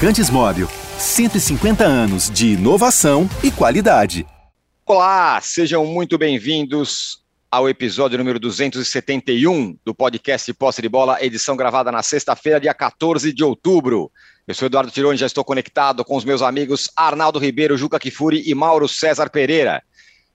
Lubrificantes Móvel. 150 anos de inovação e qualidade. Olá, sejam muito bem-vindos ao episódio número 271 do podcast Posse de Bola, edição gravada na sexta-feira, dia 14 de outubro. Eu sou Eduardo Tironi, já estou conectado com os meus amigos Arnaldo Ribeiro, Juca Kifuri e Mauro César Pereira.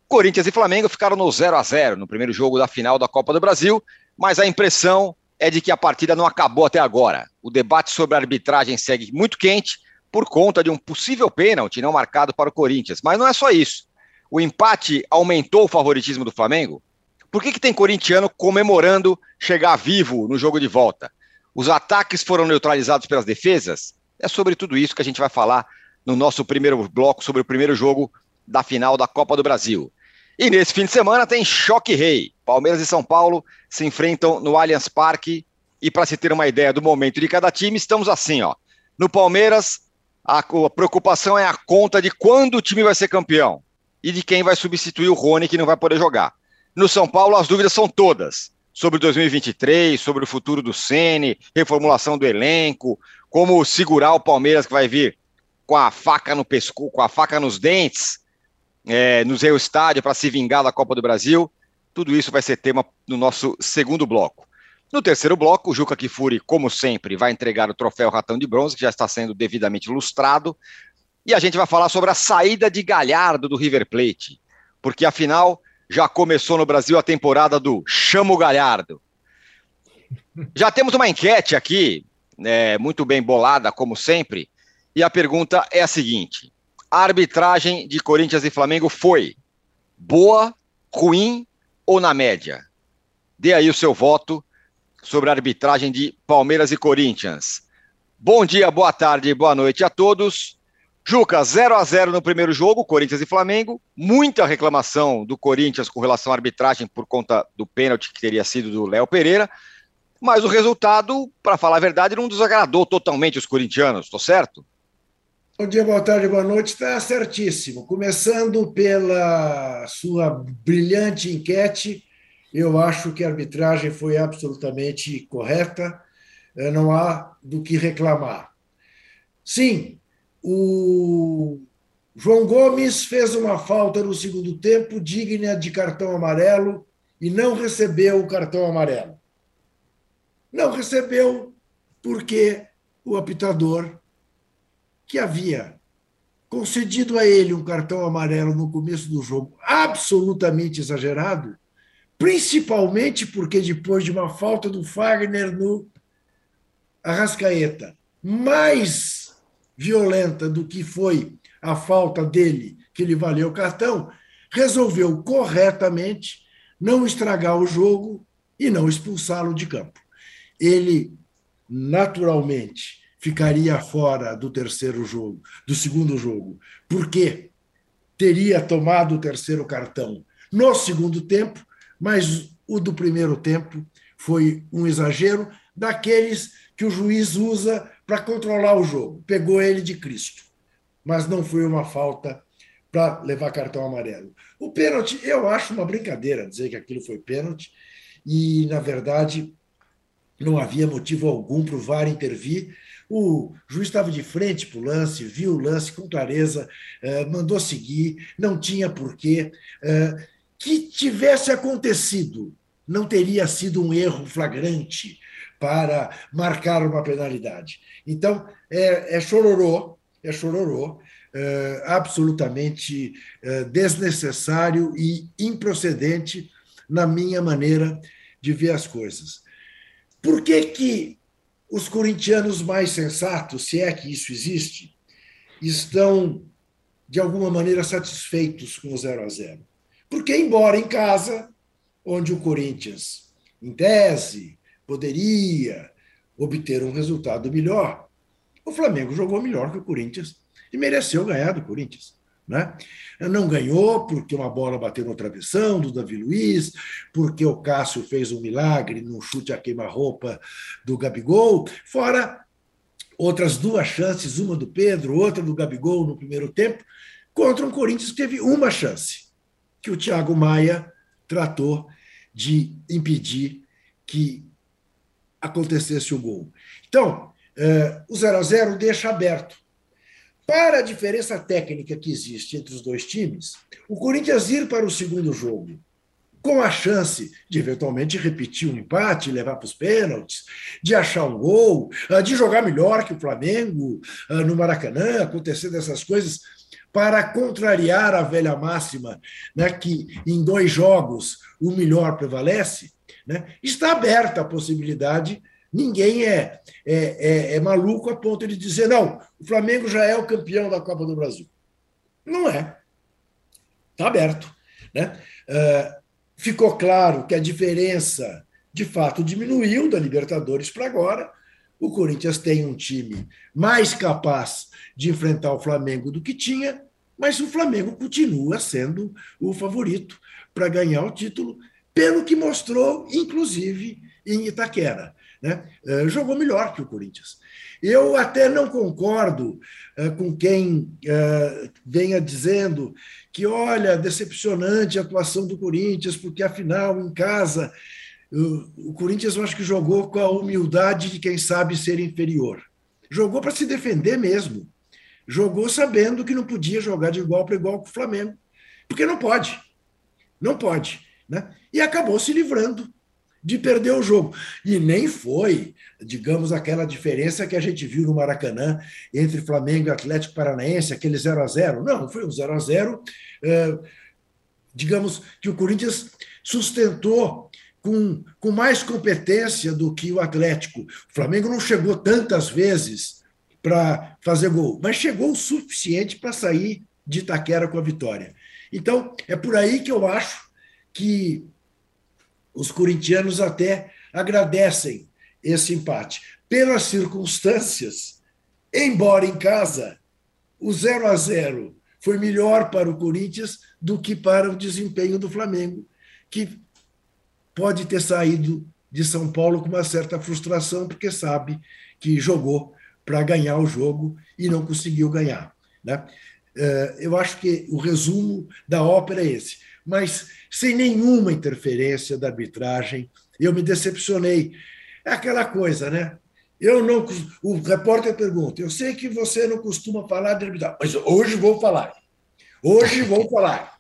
Corinthians e Flamengo ficaram no 0 a 0 no primeiro jogo da final da Copa do Brasil, mas a impressão é de que a partida não acabou até agora. O debate sobre a arbitragem segue muito quente por conta de um possível pênalti não marcado para o Corinthians. Mas não é só isso. O empate aumentou o favoritismo do Flamengo? Por que, que tem corintiano comemorando chegar vivo no jogo de volta? Os ataques foram neutralizados pelas defesas? É sobre tudo isso que a gente vai falar no nosso primeiro bloco sobre o primeiro jogo da final da Copa do Brasil. E nesse fim de semana tem choque rei. Palmeiras e São Paulo se enfrentam no Allianz Parque. E para se ter uma ideia do momento de cada time, estamos assim, ó. No Palmeiras, a, preocupação é a conta de quando o time vai ser campeão e de quem vai substituir o Rony que não vai poder jogar. No São Paulo, as dúvidas são todas sobre 2023, sobre o futuro do Ceni, reformulação do elenco, como segurar o Palmeiras que vai vir com a faca no pescoço, com a faca nos dentes é, no Zé Estádio para se vingar da Copa do Brasil. Tudo isso vai ser tema no nosso segundo bloco. No terceiro bloco, o Juca Kifuri, como sempre, vai entregar o troféu Ratão de Bronze, que já está sendo devidamente lustrado. E a gente vai falar sobre a saída de Galhardo do River Plate, porque afinal já começou no Brasil a temporada do Chamo Galhardo. Já temos uma enquete aqui, é, muito bem bolada, como sempre, e a pergunta é a seguinte: a arbitragem de Corinthians e Flamengo foi boa, ruim ou na média? Dê aí o seu voto sobre a arbitragem de Palmeiras e Corinthians. Bom dia, boa tarde, boa noite a todos. Juca, 0 a 0 no primeiro jogo, Corinthians e Flamengo. Muita reclamação do Corinthians com relação à arbitragem por conta do pênalti que teria sido do Léo Pereira. Mas o resultado, para falar a verdade, não desagradou totalmente os corintianos, estou certo? Bom dia, boa tarde, boa noite. Está certíssimo. Começando pela sua brilhante enquete, eu acho que a arbitragem foi absolutamente correta, eh, não há do que reclamar. Sim, o João Gomes fez uma falta no segundo tempo digna de cartão amarelo e não recebeu o cartão amarelo. Não recebeu porque o apitador que havia concedido a ele um cartão amarelo no começo do jogo absolutamente exagerado, principalmente porque depois de uma falta do Fagner no Arrascaeta, mais violenta do que foi a falta dele, que lhe valeu o cartão, resolveu corretamente não estragar o jogo e não expulsá-lo de campo. Ele, naturalmente, ficaria fora do terceiro jogo, do segundo jogo, porque teria tomado o terceiro cartão no segundo tempo, mas o do primeiro tempo foi um exagero daqueles que o juiz usa para controlar o jogo. Pegou ele de Cristo, mas não foi uma falta para levar cartão amarelo. O pênalti, eu acho uma brincadeira dizer que aquilo foi pênalti, e, na verdade, não havia motivo algum para o VAR intervir, o juiz estava de frente para o lance, viu o lance com clareza, eh, mandou seguir, não tinha porquê. Eh, que tivesse acontecido, não teria sido um erro flagrante para marcar uma penalidade. Então, é, é chororô, é chororô, é, absolutamente é, desnecessário e improcedente na minha maneira de ver as coisas. Por que, que os corintianos mais sensatos, se é que isso existe, estão, de alguma maneira, satisfeitos com o 0 a 0 Porque, embora em casa, onde o Corinthians, em tese, poderia obter um resultado melhor, o Flamengo jogou melhor que o Corinthians e mereceu ganhar do Corinthians. Né? Não ganhou porque uma bola bateu no travessão do Davi Luiz, porque o Cássio fez um milagre num chute a queima-roupa do Gabigol, fora outras duas chances, uma do Pedro, outra do Gabigol no primeiro tempo, contra um Corinthians que teve uma chance, que o Thiago Maia tratou de impedir que acontecesse o gol. Então, uh, o 0 a 0 deixa aberto. Para a diferença técnica que existe entre os dois times, o Corinthians ir para o segundo jogo com a chance de eventualmente repetir um empate, levar para os pênaltis, de achar um gol, ah, de jogar melhor que o Flamengo ah, no Maracanã, acontecer dessas coisas, para contrariar a velha máxima né, que em dois jogos o melhor prevalece, né, está aberta a possibilidade. Ninguém é, é, é, é maluco a ponto de dizer, não, o Flamengo já é o campeão da Copa do Brasil. Não é. Está aberto. Né? Uh, ficou claro que a diferença de fato diminuiu da Libertadores para agora. O Corinthians tem um time mais capaz de enfrentar o Flamengo do que tinha, mas o Flamengo continua sendo o favorito para ganhar o título, pelo que mostrou, inclusive, em Itaquera. Né? Uh, jogou melhor que o Corinthians. Eu até não concordo uh, com quem uh, venha dizendo que, olha, decepcionante a atuação do Corinthians, porque afinal, em casa, o Corinthians eu acho que jogou com a humildade de quem sabe ser inferior. Jogou para se defender mesmo. Jogou sabendo que não podia jogar de igual para igual com o Flamengo, porque não pode. Não pode. Né? E acabou se livrando de perder o jogo. E nem foi, digamos, aquela diferença que a gente viu no Maracanã entre Flamengo e Atlético Paranaense, aquele 0 a 0 Não, foi um 0 a 0 é, digamos, que o Corinthians sustentou com, com mais competência do que o Atlético. O Flamengo não chegou tantas vezes para fazer gol, mas chegou o suficiente para sair de Itaquera com a vitória. Então, é por aí que eu acho que os corintianos até agradecem esse empate. Pelas circunstâncias, embora em casa, o 0 a 0 foi melhor para o Corinthians do que para o desempenho do Flamengo, que pode ter saído de São Paulo com uma certa frustração, porque sabe que jogou para ganhar o jogo e não conseguiu ganhar. Né? Eh, eu acho que o resumo da ópera é esse mas sem nenhuma interferência da arbitragem. Eu me decepcionei. É aquela coisa, né? Eu não. O repórter pergunta: eu sei que você não costuma falar de arbitragem, mas hoje vou falar. Hoje vou falar.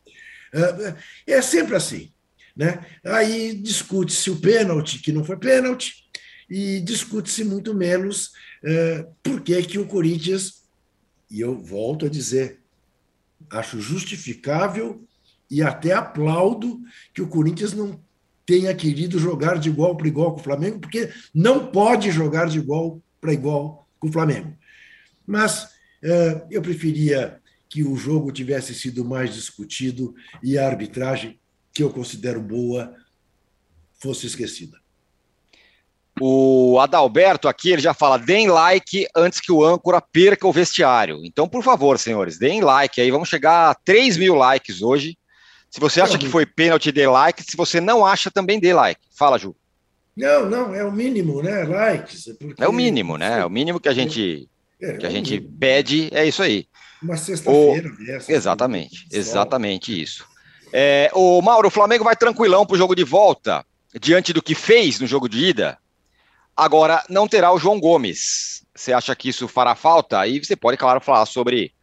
É, é sempre assim. Né? Aí discute-se o pênalti, que não foi pênalti, e discute-se muito menos é, por que, que o Corinthians, e eu volto a dizer, acho justificável e até aplaudo que o Corinthians não tenha querido jogar de igual para igual com o Flamengo, porque não pode jogar de igual para igual com o Flamengo. Mas é, eu preferia que o jogo tivesse sido mais discutido e a arbitragem, que eu considero boa, fosse esquecida. O Adalberto aqui, ele já fala, deem like antes que o âncora perca o vestiário. Então, por favor, senhores, deem like aí. Vamos chegar a 3 mil likes hoje. Se você acha que foi pênalti, dê like. Se você não acha, também dê like. Fala, Ju. Não, não, é o mínimo, né? Likes. Porque... É o mínimo, né? É o mínimo que a gente, é, que a é gente pede, é isso aí. Uma sexta-feira dessa. Exatamente, exatamente isso. É, o Mauro, o Flamengo vai tranquilão para o jogo de volta, diante do que fez no jogo de ida. Agora, não terá o João Gomes. Você acha que isso fará falta? Aí você pode, claro, falar sobre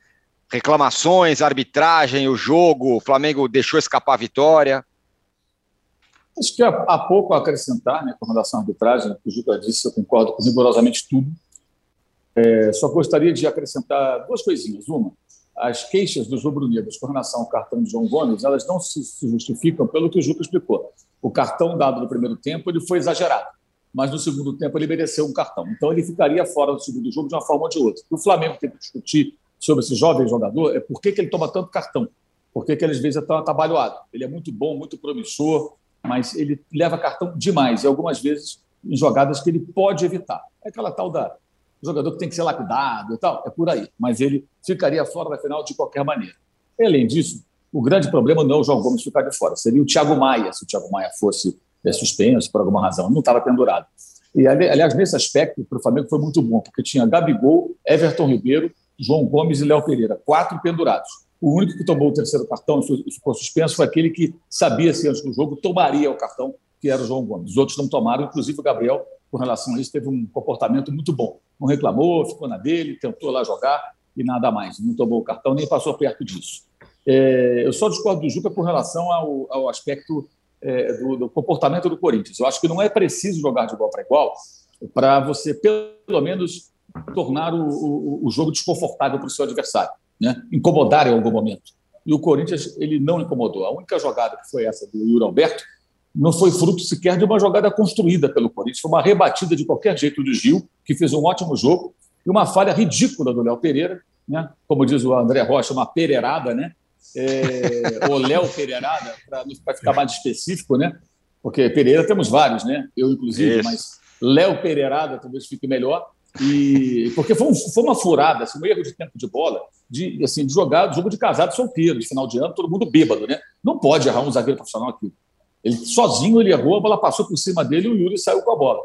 reclamações, arbitragem, o jogo, o Flamengo deixou escapar a vitória? Acho que há, pouco a acrescentar né, com relação à arbitragem, o Juca disse, eu concordo com rigorosamente tudo. É, só gostaria de acrescentar duas coisinhas. Uma, as queixas dos rubro-negros com relação ao cartão de João Gomes, elas não se, justificam pelo que o Juca explicou. O cartão dado no primeiro tempo ele foi exagerado, mas no segundo tempo ele mereceu um cartão. Então ele ficaria fora do segundo jogo de uma forma ou de outra. O Flamengo tem que discutir sobre esse jovem jogador é por que, que ele toma tanto cartão. Por que, que ele às vezes é tão atabalhoado. Ele é muito bom, muito promissor, mas ele leva cartão demais e algumas vezes em jogadas que ele pode evitar. É aquela tal da jogador que tem que ser lapidado e tal, é por aí. Mas ele ficaria fora da final de qualquer maneira. Além disso, o grande problema não é o João Gomes ficar de fora, seria o Thiago Maia, se o Thiago Maia fosse é, suspenso por alguma razão, não estava pendurado. E, aliás, nesse aspecto, para o Flamengo foi muito bom, porque tinha Gabigol, Everton Ribeiro João Gomes e Léo Pereira, quatro pendurados. O único que tomou o terceiro cartão e ficou suspenso foi aquele que sabia se antes do jogo tomaria o cartão, que era o João Gomes. Os outros não tomaram, inclusive o Gabriel com relação a isso, teve um comportamento muito bom. Não reclamou, ficou na dele, tentou lá jogar e nada mais. Não tomou o cartão, nem passou perto disso. É, eu só discordo do Juca com relação ao, ao aspecto é, do, do, comportamento do Corinthians. Eu acho que não é preciso jogar de igual para igual para você, pelo menos, tornar o, o, o jogo desconfortável para o seu adversário, né? incomodar em algum momento. E o Corinthians ele não incomodou. A única jogada que foi essa do Yuri Alberto não foi fruto sequer de uma jogada construída pelo Corinthians, foi uma rebatida de qualquer jeito do Gil, que fez um ótimo jogo, e uma falha ridícula do Léo Pereira, né? como diz o André Rocha, uma pereirada, né? É, ou Léo Pereirada, para ficar mais específico, né? porque Pereira temos vários, né? eu inclusive, Isso. mas Léo Pereirada talvez fique melhor. E, porque foi, um, foi uma furada, assim, um erro de tempo de bola, de, assim, de jogar jogo de casado solteiro, de final de ano, todo mundo bêbado, né? Não pode errar um zagueiro profissional aqui. Ele sozinho ele errou, a bola passou por cima dele e o Yuri saiu com a bola.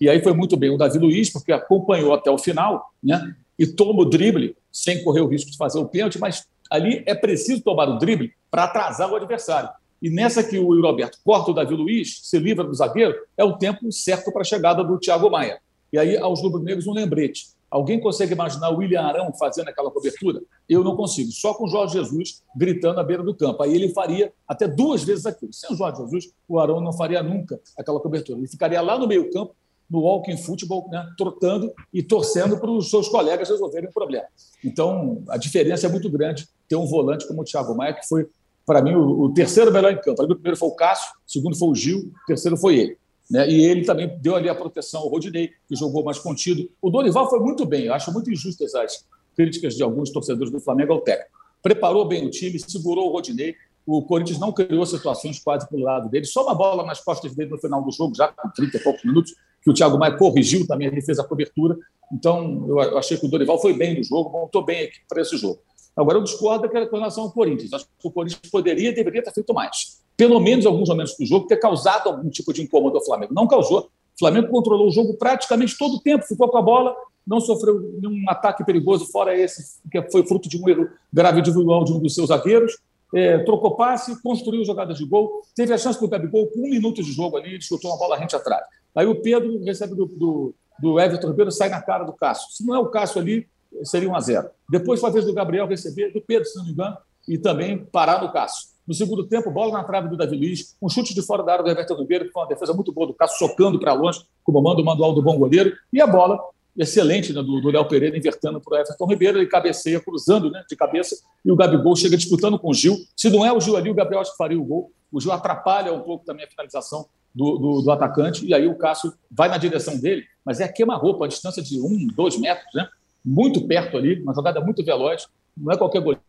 E aí foi muito bem o Davi Luiz, porque acompanhou até o final, né? E toma o drible sem correr o risco de fazer o pênalti, mas ali é preciso tomar o drible para atrasar o adversário. E nessa que o Roberto corta o Davi Luiz, se livra do zagueiro, é o tempo certo para a chegada do Thiago Maia. E aí, aos rubro-negros, um lembrete. Alguém consegue imaginar o William Arão fazendo aquela cobertura? Eu não consigo. Só com o Jorge Jesus gritando à beira do campo. Aí ele faria até duas vezes aquilo. Sem o Jorge Jesus, o Arão não faria nunca aquela cobertura. Ele ficaria lá no meio campo, no walking futebol, né, trotando e torcendo para os seus colegas resolverem o problema. Então, a diferença é muito grande ter um volante como o Thiago Maia, que foi, para mim, o terceiro melhor em campo. O primeiro foi o Cássio, o segundo foi o Gil, o terceiro foi ele. Né? E ele também deu ali a proteção ao Rodinei, que jogou mais contido. O Dorival foi muito bem, eu acho muito injustas as críticas de alguns torcedores do Flamengo ao técnico. Preparou bem o time, segurou o Rodinei, o Corinthians não criou situações quase pelo lado dele, só uma bola nas costas dele no final do jogo, já com 30 e poucos minutos, que o Thiago Maia corrigiu também, ele fez a cobertura. Então, eu achei que o Dorival foi bem no jogo, montou bem aqui para esse jogo. Agora, eu discordo com relação ao Corinthians. Acho que o Corinthians poderia e deveria ter feito mais pelo menos alguns momentos do jogo, ter causado algum tipo de incômodo ao Flamengo. Não causou. O Flamengo controlou o jogo praticamente todo o tempo, ficou com a bola, não sofreu nenhum ataque perigoso, fora esse, que foi fruto de um erro grave individual de um dos seus zagueiros. É, trocou passe, construiu jogadas de gol, teve a chance do Gabigol com um minuto de jogo ali, chutou uma bola rente atrás. Aí o Pedro recebe do, do, do Everton Ribeiro, sai na cara do Cássio. Se não é o Cássio ali, seria um a zero. Depois foi a vez do Gabriel receber, do Pedro, se não me engano, e também parar no Cássio. No segundo tempo, bola na trave do Davi Luiz, um chute de fora da área do Everton Ribeiro, que foi uma defesa muito boa do Cássio, socando para longe, como manda o manual do bom goleiro, e a bola excelente né, do Léo Pereira, invertendo para o Everton Ribeiro, ele cabeceia, cruzando né, de cabeça, e o Gabigol chega disputando com o Gil. Se não é o Gil ali, o Gabriel acho que faria o gol. O Gil atrapalha um pouco também a finalização do, do, do atacante, e aí o Cássio vai na direção dele, mas é queima-roupa, a distância de um, dois metros, né? muito perto ali, uma jogada muito veloz, não é qualquer goleiro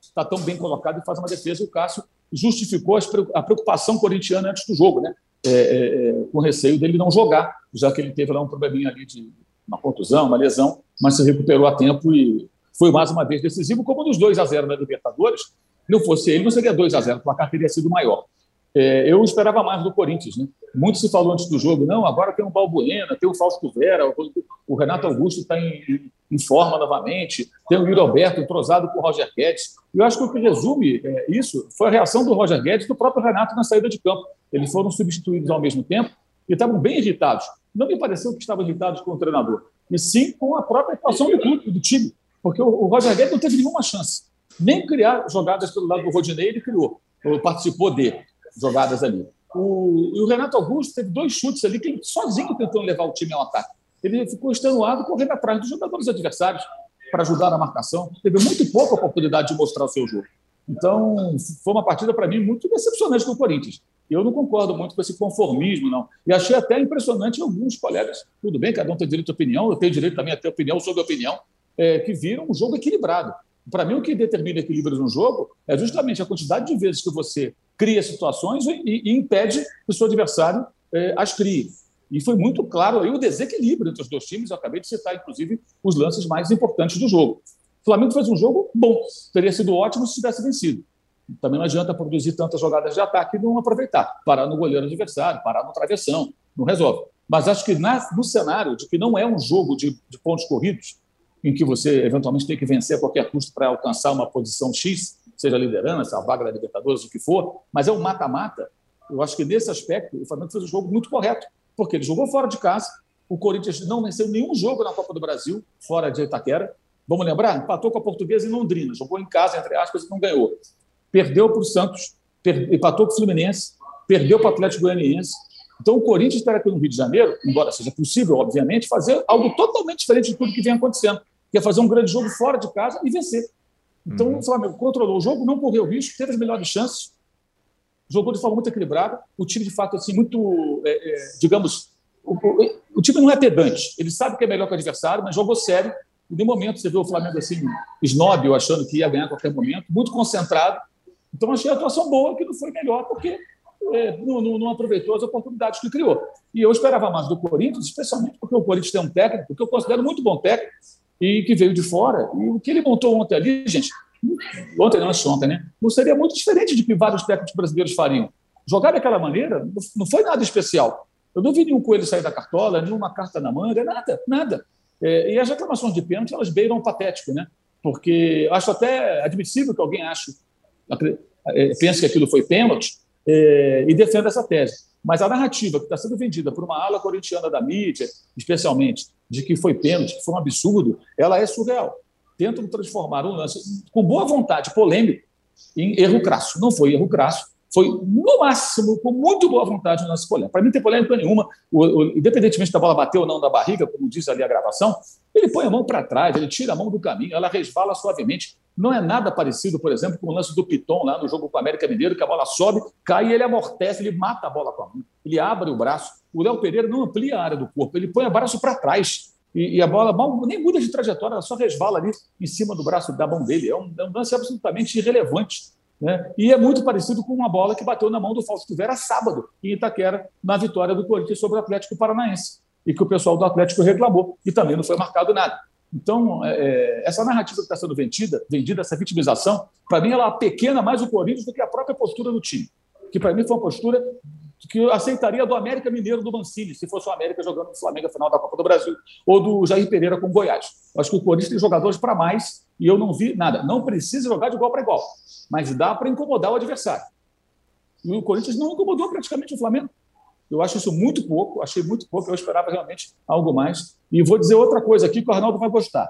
está tão bem colocado e faz uma defesa. E o Cássio justificou a preocupação corintiana antes do jogo, né? É, é, é, com receio dele não jogar, já que ele teve lá um probleminha ali de uma contusão, uma lesão, mas se recuperou a tempo e foi mais uma vez decisivo, como nos 2 a 0 na Libertadores. Não fosse ele, não seria 2 a 0 o placar teria sido maior. É, eu esperava mais do Corinthians. Né? Muito se falou antes do jogo, não, agora tem o Balbuena, tem o Fausto Vera, o, Renato Augusto está em, em, forma novamente, tem o Yuri Alberto entrosado com o Roger Guedes. Eu acho que o que resume é, isso foi a reação do Roger Guedes e do próprio Renato na saída de campo. Eles foram substituídos ao mesmo tempo e estavam bem irritados. Não me pareceu que estavam irritados com o treinador, e sim com a própria atuação do clube, do time, porque o, o Roger Guedes não teve nenhuma chance. Nem criar jogadas pelo lado do Rodinei, ele criou, ou participou de jogadas ali. O, o Renato Augusto teve dois chutes ali que ele sozinho tentou levar o time ao ataque. Ele ficou extenuado correndo atrás dos jogadores adversários para ajudar na marcação. Teve muito pouca oportunidade de mostrar o seu jogo. Então, foi uma partida, para mim, muito decepcionante do Corinthians. Eu não concordo muito com esse conformismo, não. E achei até impressionante alguns colegas. Tudo bem, cada um tem direito à opinião, eu tenho direito também a ter opinião sobre a opinião, é, que viram um jogo equilibrado. Para mim, o que determina equilíbrio no jogo é justamente a quantidade de vezes que você cria situações e, e impede que o seu adversário é, as crie. E foi muito claro aí o desequilíbrio entre os dois times. Eu acabei de citar, inclusive, os lances mais importantes do jogo. O Flamengo fez um jogo bom, teria sido ótimo se tivesse vencido. Também não adianta produzir tantas jogadas de ataque e não aproveitar. Parar no goleiro adversário, parar no travessão, não resolve. Mas acho que na, no cenário de que não é um jogo de, de pontos corridos, em que você eventualmente tem que vencer a qualquer custo para alcançar uma posição X, seja liderança, a vaga da Libertadores, o que for, mas é um mata-mata. Eu acho que nesse aspecto o Flamengo fez um jogo muito correto. porque ele jogou fora de casa. O Corinthians não venceu nenhum jogo na Copa do Brasil, fora de Itaquera. Vamos lembrar? Empatou com a Portuguesa em Londrina, jogou em casa, entre aspas, e não ganhou. Perdeu para o Santos, empatou com o Fluminense, perdeu para o Atlético Goianiense. Então, o Corinthians espera aqui no Rio de Janeiro, embora seja possível, obviamente, fazer algo totalmente diferente de tudo que vem acontecendo, que é fazer um grande jogo fora de casa e vencer. Então, uhum. o Flamengo controlou o jogo, não correu risco, teve as melhores chances, jogou de forma muito equilibrada. O time, de fato, assim, muito, é, é, digamos, o, o, o, time não é pedante. Ele sabe que é melhor que o adversário, mas jogou sério. E, de momento, você vê o Flamengo assim, snob, achando que ia ganhar a qualquer momento, muito concentrado. Então, achei a atuação boa, que não foi melhor, porque é, não, não, não, aproveitou as oportunidades que criou. E eu esperava mais do Corinthians, especialmente porque o Corinthians tem um técnico que eu considero muito bom técnico e que veio de fora. E o que ele montou ontem ali, gente, ontem não, ontem, né? Não seria muito diferente de que vários técnicos brasileiros fariam. Jogar daquela maneira não foi nada especial. Eu não vi nenhum coelho sair da cartola, nenhuma carta na manga, nada, nada. É, e as reclamações de pênalti, elas beiram patético, né? Porque acho até admissível que alguém ache, é, pense que aquilo foi pênalti é, e defenda essa tese. Mas a narrativa que está sendo vendida por uma ala corintiana da mídia, especialmente, de que foi pênalti, que foi um absurdo, ela é surreal tentam transformar um lance com boa vontade, polêmico, em erro crasso. Não foi erro crasso, foi, no máximo, com muito boa vontade, um lance polêmico. Para mim, não tem polêmica nenhuma. O, o, independentemente da bola bater ou não na barriga, como diz ali a gravação, ele põe a mão para trás, ele tira a mão do caminho, ela resvala suavemente. Não é nada parecido, por exemplo, com o lance do Piton lá no jogo com o América Mineiro, que a bola sobe, cai e ele amortece, ele mata a bola com a mão. Ele abre o braço. O Léo Pereira não amplia a área do corpo, ele põe o braço para trás e, e, a bola mal, nem muda de trajetória, ela só resvala ali em cima do braço da mão dele. É um, é um lance absolutamente irrelevante. Né? E é muito parecido com uma bola que bateu na mão do Fausto Vera sábado, em Itaquera, na vitória do Corinthians sobre o Atlético Paranaense, e que o pessoal do Atlético reclamou, e também não foi marcado nada. Então, é, é essa narrativa que está sendo vendida, vendida, essa vitimização, para mim ela pequena mais o Corinthians do que a própria postura do time, que para mim foi uma postura que eu aceitaria do América Mineiro do Mancini, se fosse o América jogando no Flamengo na final da Copa do Brasil, ou do Jair Pereira com o Goiás. Acho que o Corinthians tem jogadores para mais e eu não vi nada. Não precisa jogar de igual para igual, mas dá para incomodar o adversário. E o Corinthians não incomodou praticamente o Flamengo. Eu acho isso muito pouco, achei muito pouco, eu esperava realmente algo mais. E vou dizer outra coisa aqui que o Arnaldo vai gostar.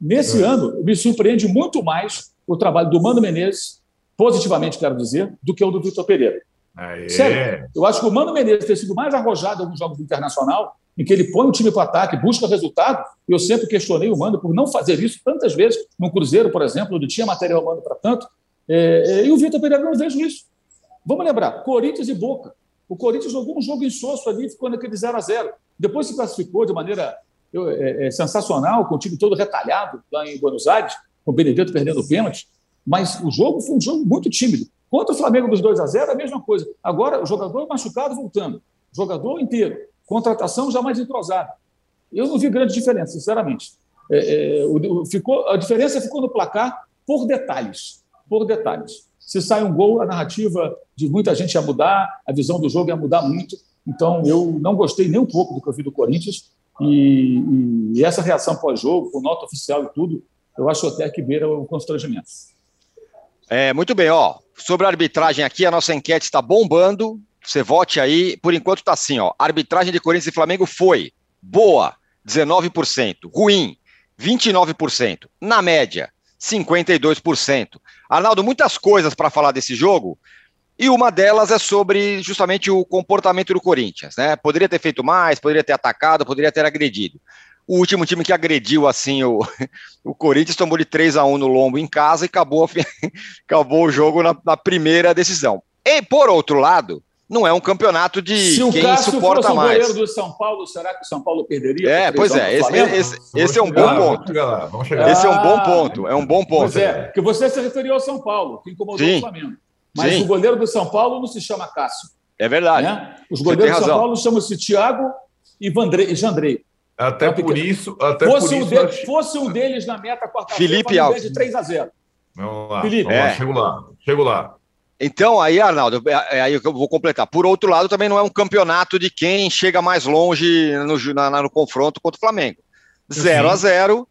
Nesse é. ano, me surpreende muito mais o trabalho do Mano Menezes, positivamente quero dizer, do que o do Vitor Pereira. Aê. Sério, eu acho que o Mano Menezes ter sido mais arrojado em alguns jogos do Internacional, em que ele põe o time para o ataque, busca resultado. Eu sempre questionei o Mano por não fazer isso tantas vezes, no Cruzeiro, por exemplo, onde tinha material Mano para tanto. É, é, e o Vitor Pereira não vejo isso. Vamos lembrar, Corinthians e Boca. O Corinthians jogou um jogo insosso ali, ficou naquele 0 a 0 Depois se classificou de maneira é, é, sensacional, com o time todo retalhado lá em Buenos Aires, com o Benedetto perdendo o pênalti. Mas o jogo foi um jogo muito tímido. Contra o Flamengo dos 2 a 0 a mesma coisa. Agora, o jogador machucado voltando. Jogador inteiro. Contratação já mais entrosada. Eu não vi grande diferença, sinceramente. É, é, o, ficou, a diferença ficou no placar por detalhes. Por detalhes. Se sai um gol, a narrativa de muita gente ia mudar, a visão do jogo ia mudar muito. Então, eu não gostei nem um pouco do que eu vi do Corinthians. E, e essa reação pós-jogo, com nota oficial e tudo, eu acho até que beira o constrangimento. É, muito bem, ó. Sobre a arbitragem aqui, a nossa enquete está bombando. Você vote aí. Por enquanto está assim, ó. arbitragem de Corinthians e Flamengo foi boa, 19%. Ruim, 29%. Na média, 52%. Arnaldo, muitas coisas para falar desse jogo. E uma delas é sobre justamente o comportamento do Corinthians, né? Poderia ter feito mais, poderia ter atacado, poderia ter agredido. O último time que agrediu assim o, o Corinthians tomou de 3 a 1 no lombo em casa e acabou, acabou o jogo na, na primeira decisão. E por outro lado, não é um campeonato de Se quem suporta mais. Se o goleiro do São Paulo, será que o São Paulo perderia? É, pois é, esse, esse, esse é um bom ponto. Esse é um bom ponto, é um bom ponto. Pois é, que você se referiu ao São Paulo, que incomodou Sim. o Flamengo. Mas Sim. o goleiro do São Paulo não se chama Cássio. É verdade. Né? Os goleiros do São Paulo chamam-se Thiago e Jandrei. Até por isso. Até fosse, por um isso de, fosse um deles na meta quarta-feira, Felipe Alves. de 3 a 0 Vamos lá. Felipe. Vamos lá, é. chego lá. Chego lá. Então, aí, Arnaldo, é, é aí eu vou completar. Por outro lado, também não é um campeonato de quem chega mais longe no, na, no confronto contra o Flamengo. 0 a 0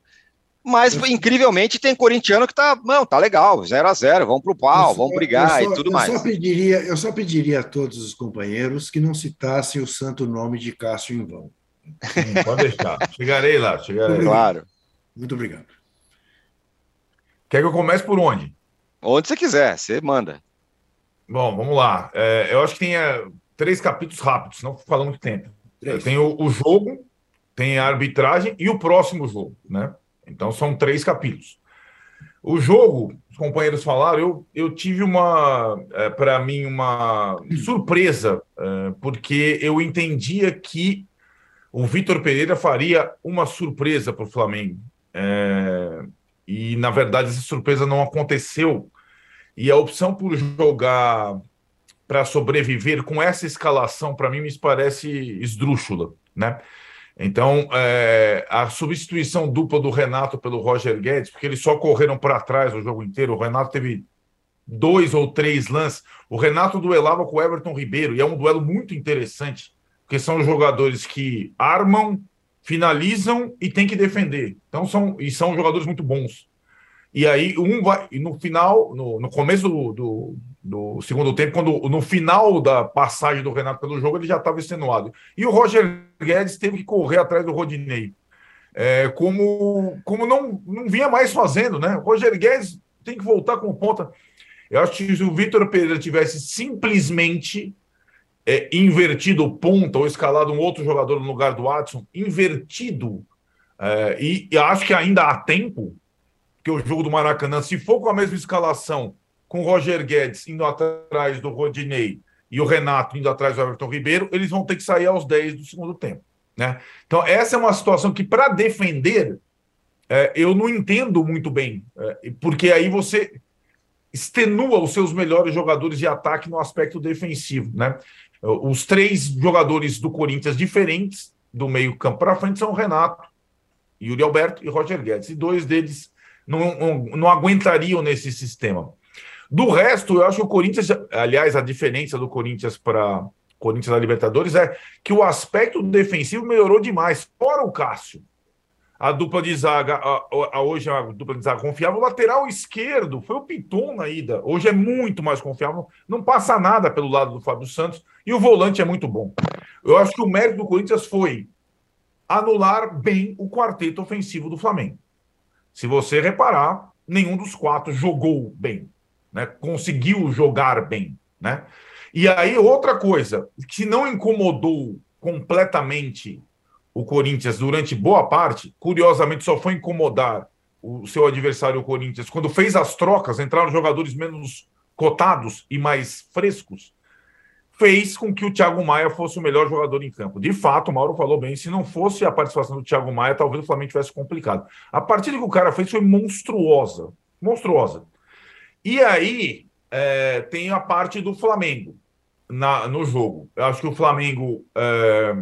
Mas, incrivelmente, tem corintiano que tá, não, tá legal, 0 a 0 vamos pro pau, vamos brigar só, e tudo eu mais. Só pediria, eu só pediria a todos os companheiros que não citassem o santo nome de Cássio em vão. Sim, pode deixar. Chegarei lá, chegarei. Claro. Muito obrigado. Quer que eu comece por onde? Onde você quiser, você manda. Bom, vamos lá. É, eu acho que tem é, três capítulos rápidos, não falando muito tempo. Tem o, o jogo, tem a arbitragem e o próximo jogo, né? Então são três capítulos. O jogo, os companheiros falaram, eu, eu tive uma, é, para mim, uma surpresa, é, porque eu entendia que o Vitor Pereira faria uma surpresa para o Flamengo. É, e, na verdade, essa surpresa não aconteceu. E a opção por jogar para sobreviver com essa escalação, para mim, me parece esdrúxula, né? Então, é, a substituição dupla do Renato pelo Roger Guedes, porque eles só correram para trás o jogo inteiro. O Renato teve dois ou três lances. O Renato duelava com o Everton Ribeiro, e é um duelo muito interessante, porque são jogadores que armam, finalizam e tem que defender. Então, são, e são jogadores muito bons. E aí, um vai. E no final, no, no começo do, do, do, segundo tempo, quando no final da passagem do Renato pelo jogo, ele já estava extenuado. E o Roger Guedes teve que correr atrás do Rodinei. É, como como não, não vinha mais fazendo, né? O Roger Guedes tem que voltar com ponta. Eu acho que se o Vitor Pereira tivesse simplesmente é, invertido ponta ou escalado um outro jogador no lugar do Watson, invertido, é, e, e acho que ainda há tempo que o jogo do Maracanã, se for com a mesma escalação, com o Roger Guedes indo atrás do Rodinei e o Renato indo atrás do Everton Ribeiro, eles vão ter que sair aos 10 do segundo tempo. Né? Então, essa é uma situação que, para defender, é, eu não entendo muito bem, é, porque aí você extenua os seus melhores jogadores de ataque no aspecto defensivo. Né? Os três jogadores do Corinthians diferentes do meio-campo para frente são o Renato, Yuri Alberto e Roger Guedes, e dois deles não, não, aguentariam nesse sistema. Do resto, eu acho que o Corinthians, aliás, a diferença do Corinthians para Corinthians da Libertadores é que o aspecto defensivo melhorou demais, fora o Cássio. A dupla de zaga, a, a, hoje a dupla de zaga confiável, o lateral esquerdo foi o Piton na ida. Hoje é muito mais confiável, não passa nada pelo lado do Fábio Santos e o volante é muito bom. Eu acho que o mérito do Corinthians foi anular bem o quarteto ofensivo do Flamengo. Se você reparar, nenhum dos quatro jogou bem, né? conseguiu jogar bem. Né? E aí, outra coisa, que não incomodou completamente o Corinthians durante boa parte, curiosamente só foi incomodar o seu adversário, o Corinthians, quando fez as trocas, entraram jogadores menos cotados e mais frescos fez com que o Thiago Maia fosse o melhor jogador em campo. De fato, o Mauro falou bem, se não fosse a participação do Thiago Maia, talvez o Flamengo tivesse complicado. A partida que o cara fez foi monstruosa, monstruosa. E aí é, tem a parte do Flamengo na, no jogo. Eu acho que o Flamengo, é,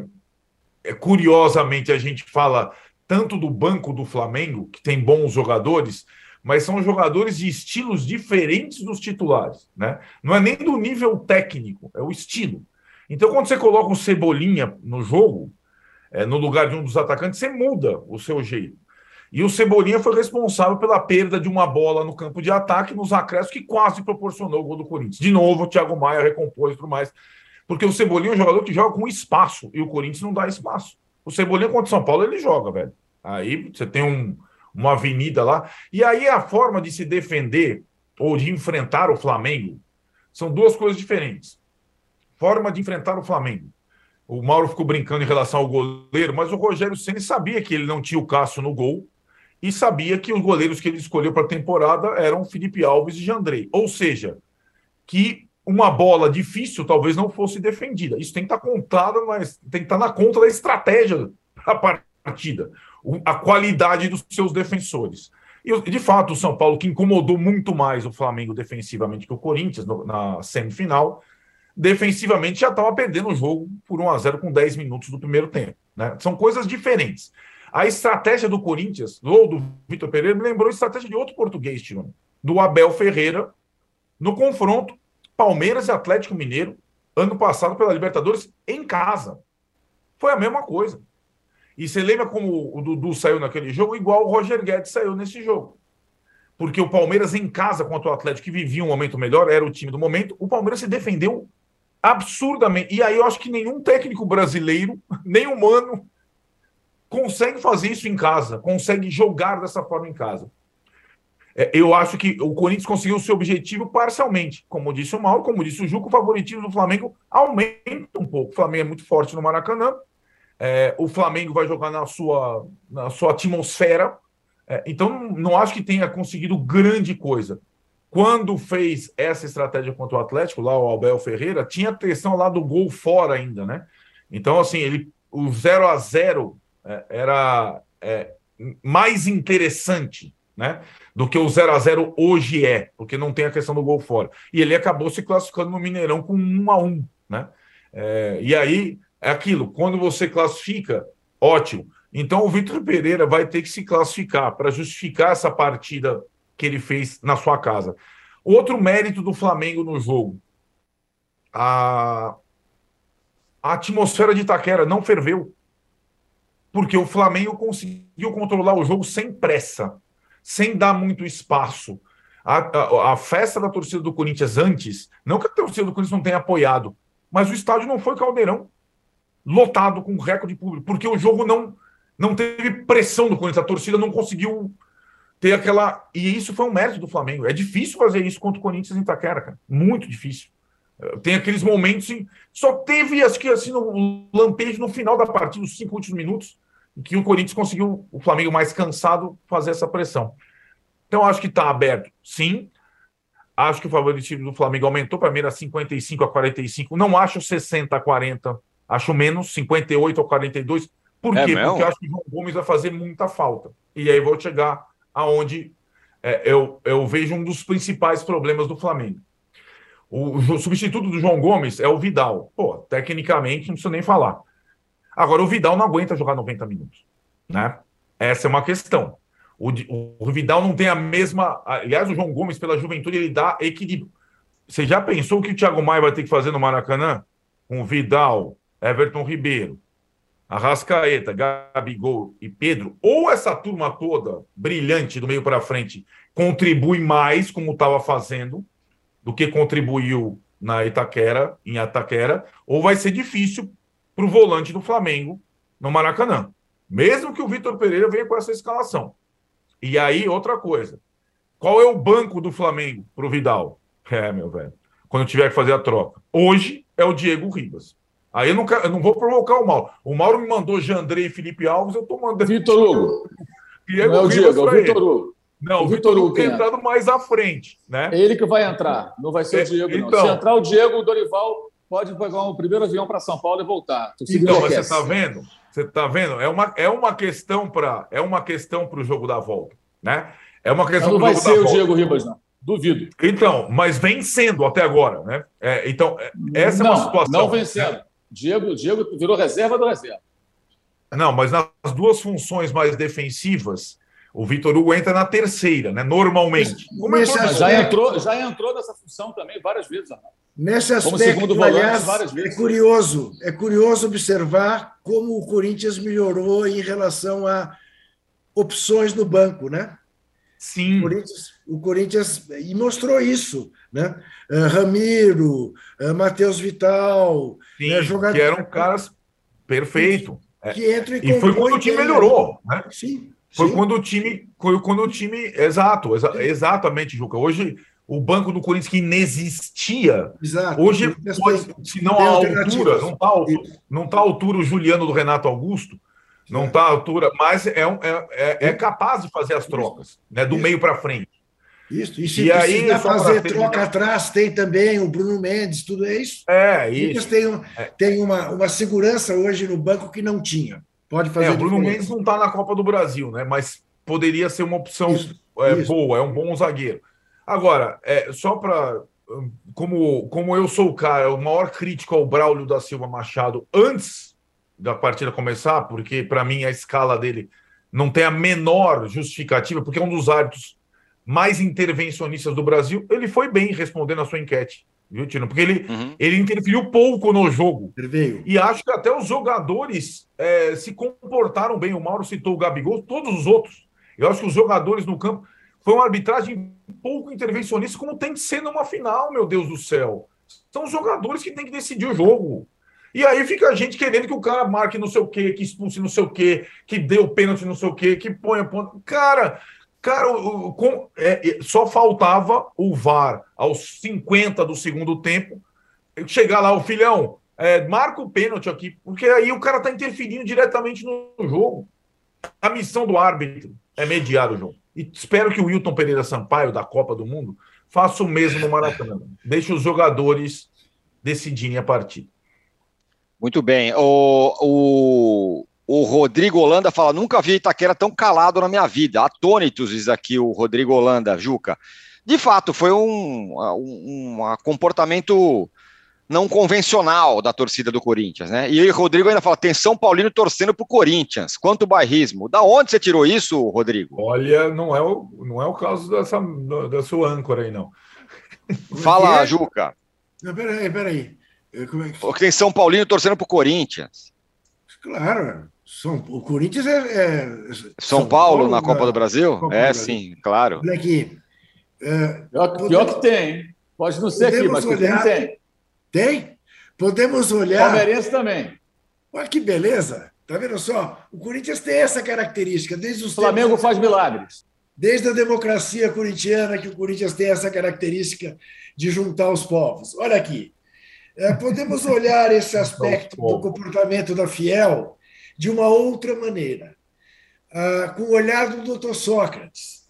é, curiosamente, a gente fala tanto do banco do Flamengo, que tem bons jogadores, mas são jogadores de estilos diferentes dos titulares, né? Não é nem do nível técnico, é o estilo. Então, quando você coloca o Cebolinha no jogo, é, no lugar de um dos atacantes, você muda o seu jeito. E o Cebolinha foi responsável pela perda de uma bola no campo de ataque, nos acréscimos, que quase proporcionou o gol do Corinthians. De novo, o Thiago Maia recompôs e tudo mais. Porque o Cebolinha é um jogador que joga com espaço, e o Corinthians não dá espaço. O Cebolinha contra o São Paulo, ele joga, velho. Aí você tem um, uma avenida lá. E aí a forma de se defender ou de enfrentar o Flamengo são duas coisas diferentes. Forma de enfrentar o Flamengo. O Mauro ficou brincando em relação ao goleiro, mas o Rogério Ceni sabia que ele não tinha o Cássio no gol e sabia que os goleiros que ele escolheu para a temporada eram Felipe Alves e Jandrei. Ou seja, que uma bola difícil talvez não fosse defendida. Isso tem que estar tá contado, mas tem que estar tá na conta da estratégia da partida a qualidade dos seus defensores. E, de fato, o São Paulo, que incomodou muito mais o Flamengo defensivamente que o Corinthians no, na semifinal, defensivamente já estava perdendo o jogo por 1 a 0 com 10 minutos do primeiro tempo. Né? São coisas diferentes. A estratégia do Corinthians, ou do Vitor Pereira, me lembrou a estratégia de outro português, Tirone, do Abel Ferreira, no confronto Palmeiras e Atlético Mineiro, ano passado pela Libertadores, em casa. Foi a mesma coisa. E você lembra como o Dudu saiu naquele jogo? Igual o Roger Guedes saiu nesse jogo. Porque o Palmeiras em casa contra o Atlético, que vivia um momento melhor, era o time do momento, o Palmeiras se defendeu absurdamente. E aí eu acho que nenhum técnico brasileiro, nem humano, consegue fazer isso em casa, consegue jogar dessa forma em casa. É, eu acho que o Corinthians conseguiu o seu objetivo parcialmente. Como disse o Mauro, como disse o Juco, o favoritismo do Flamengo aumenta um pouco. O Flamengo é muito forte no Maracanã. É, o Flamengo vai jogar na sua, na sua atmosfera. É, então, não, acho que tenha conseguido grande coisa. Quando fez essa estratégia contra o Atlético, lá o Abel Ferreira, tinha a questão lá do gol fora ainda, né? Então, assim, ele, o 0 a 0 é, era é, mais interessante né? Do que o 0 a 0 hoje é, porque não tem a questão do gol fora. E ele acabou se classificando no Mineirão com 1 a 1 né? É, e aí é aquilo, quando você classifica, ótimo. Então o Vitor Pereira vai ter que se classificar para justificar essa partida que ele fez na sua casa. Outro mérito do Flamengo no jogo. A, a atmosfera de Itaquera não ferveu. Porque o Flamengo conseguiu controlar o jogo sem pressa sem dar muito espaço. A, a, a, festa da torcida do Corinthians antes, não que a torcida do Corinthians não tenha apoiado, mas o estádio não foi caldeirão, lotado com recorde público, porque o jogo não, não teve pressão do Corinthians, a torcida não conseguiu ter aquela. E isso foi um mérito do Flamengo. É difícil fazer isso contra o Corinthians em Itaquera, cara. Muito difícil. Tem aqueles momentos. Em... Só teve, acho que assim, no lampejo no final da partida, os cinco últimos minutos, que o Corinthians conseguiu, o Flamengo mais cansado, fazer essa pressão. Então, acho que está aberto, sim. Acho que o favoritismo do Flamengo aumentou para mim era 55 a 45. Não acho 60 a 40, acho menos, 58 a 42. Por é quê? Mesmo? Porque eu acho que o João Gomes vai fazer muita falta. E aí vou chegar aonde é, eu, eu vejo um dos principais problemas do Flamengo. O, o substituto do João Gomes é o Vidal. Pô, tecnicamente, não precisa nem falar. Agora, o Vidal não aguenta jogar 90 minutos. Né? Essa é uma questão. O, o, Vidal não tem a mesma. Aliás, o João Gomes, pela juventude, ele dá equilíbrio. Você já pensou o que o Thiago Maia vai ter que fazer no Maracanã? Com Vidal, Everton Ribeiro, Arrascaeta, Gabigol e Pedro, ou essa turma toda brilhante do meio para frente contribui mais, como estava fazendo, do que contribuiu na Itaquera, em Itaquera, ou vai ser difícil para o volante do Flamengo no Maracanã. Mesmo que o Vitor Pereira venha com essa escalação. E aí, outra coisa. Qual é o banco do Flamengo para o Vidal? É, meu velho. Quando tiver que fazer a troca. Hoje é o Diego Ribas. Aí eu não, eu não vou provocar o Mauro. O Mauro me mandou Jandrei e Felipe Alves, eu tô mandando. Vitor Hugo. Diego não é o Diego, é o Vitor Hugo. Não, o Vitor Hugo tem entrado mais à frente, né? É ele que vai entrar, não vai ser é, o Diego, então, não. Se entrar o Diego, o Dorival pode pegar um primeiro avião para São Paulo e voltar. Então, você está vendo? Você está vendo? É uma, é uma questão para é uma questão para o jogo da volta, né? É uma questão. Não vai ser o Diego Ribas, não. Duvido. Então, mas vencendo até agora, né? É, então, é, essa não, é uma situação. Não vencendo. Diego, Diego virou reserva do reserva. Não, mas nas duas funções mais defensivas, o Vitor Hugo entra na terceira, né? Normalmente. Como é já, entrou, já entrou nessa função também várias vezes, Arnaldo. Nesse aspecto, volante, aliás, é curioso, é curioso observar como o Corinthians melhorou em relação a opções no banco, né? Sim. O Corinthians, o Corinthians e mostrou isso, né? Uh, Ramiro, uh, Matheus Vital, Sim, né, jogadores que eram caras perfeito. Que, que entram e, e foi quando o time melhorou, né? Sim. Foi Sim. quando o time, foi quando o time, exato, exa, exatamente, Juca. Hoje o banco do Corinthians que inexistia. Exato. Hoje, se não a altura, não está não tá à altura o Juliano do Renato Augusto, não está à altura, mas é, é, é, é, capaz de fazer as trocas, né, do meio para frente. Isso, e se e aí, fazer troca atrás, tem também o Bruno Mendes, tudo é isso. É, isso. Tem, um, é. tem uma, uma segurança hoje no banco que não tinha. Pode fazer. É, o Bruno Mendes não está na Copa do Brasil, né? Mas poderia ser uma opção isso, é, isso. boa, é um bom zagueiro. Agora, é, só para. Como, como eu sou o cara, o maior crítico ao Braulio da Silva Machado antes da partida começar, porque para mim a escala dele não tem a menor justificativa, porque é um dos árbitros mais intervencionistas do Brasil. Ele foi bem respondendo a sua enquete. viu, Tino? Porque ele, uhum. ele interferiu pouco no jogo. Veio. E acho que até os jogadores é, se comportaram bem. O Mauro citou o Gabigol, todos os outros. Eu acho que os jogadores no campo. Foi uma arbitragem pouco intervencionista, como tem que ser numa final, meu Deus do céu. São os jogadores que têm que decidir o jogo. E aí fica a gente querendo que o cara marque não sei o quê, que expulse não sei o quê, que dê o pênalti não sei o quê, que ponha ponto. Cara, cara, o, com, é, só faltava o VAR aos 50 do segundo tempo chegar lá, o filhão, é, marca o pênalti aqui, porque aí o cara tá interferindo diretamente no jogo. A missão do árbitro é mediar o jogo. E espero que o Wilton Pereira Sampaio, da Copa do Mundo, faça o mesmo no Maracanã. Deixe os jogadores decidirem a partida. Muito bem. O, o, o Rodrigo Holanda fala: nunca vi Itaquera tão calado na minha vida. Atônitos, diz aqui o Rodrigo Holanda, Juca. De fato, foi um, um, um comportamento não convencional da torcida do Corinthians, né? E o Rodrigo ainda fala: tem São Paulino torcendo pro Corinthians. Quanto bairrismo. Da onde você tirou isso, Rodrigo? Olha, não é o, não é o caso dessa, da sua âncora aí, não. Fala, é? Juca. Não, peraí, peraí. Como é que... Porque tem São Paulino torcendo pro Corinthians. Claro. São, o Corinthians é. é São, São Paulo, Paulo, na Copa do Brasil? Copa é, do Brasil. sim, claro. Olha aqui. É, pior, podemos, pior, que tem. Pode não ser aqui, mas olhar, tem. Tem? Podemos olhar. Palmeirense também. Olha que beleza. Tá vendo só? O Corinthians tem essa característica. Desde os o Flamengo tempos, faz milagres. Desde a democracia corintiana, que o Corinthians tem essa característica de juntar os povos. Olha aqui. É, podemos olhar esse aspecto do comportamento da Fiel de uma outra maneira, ah, com o olhar do doutor Sócrates.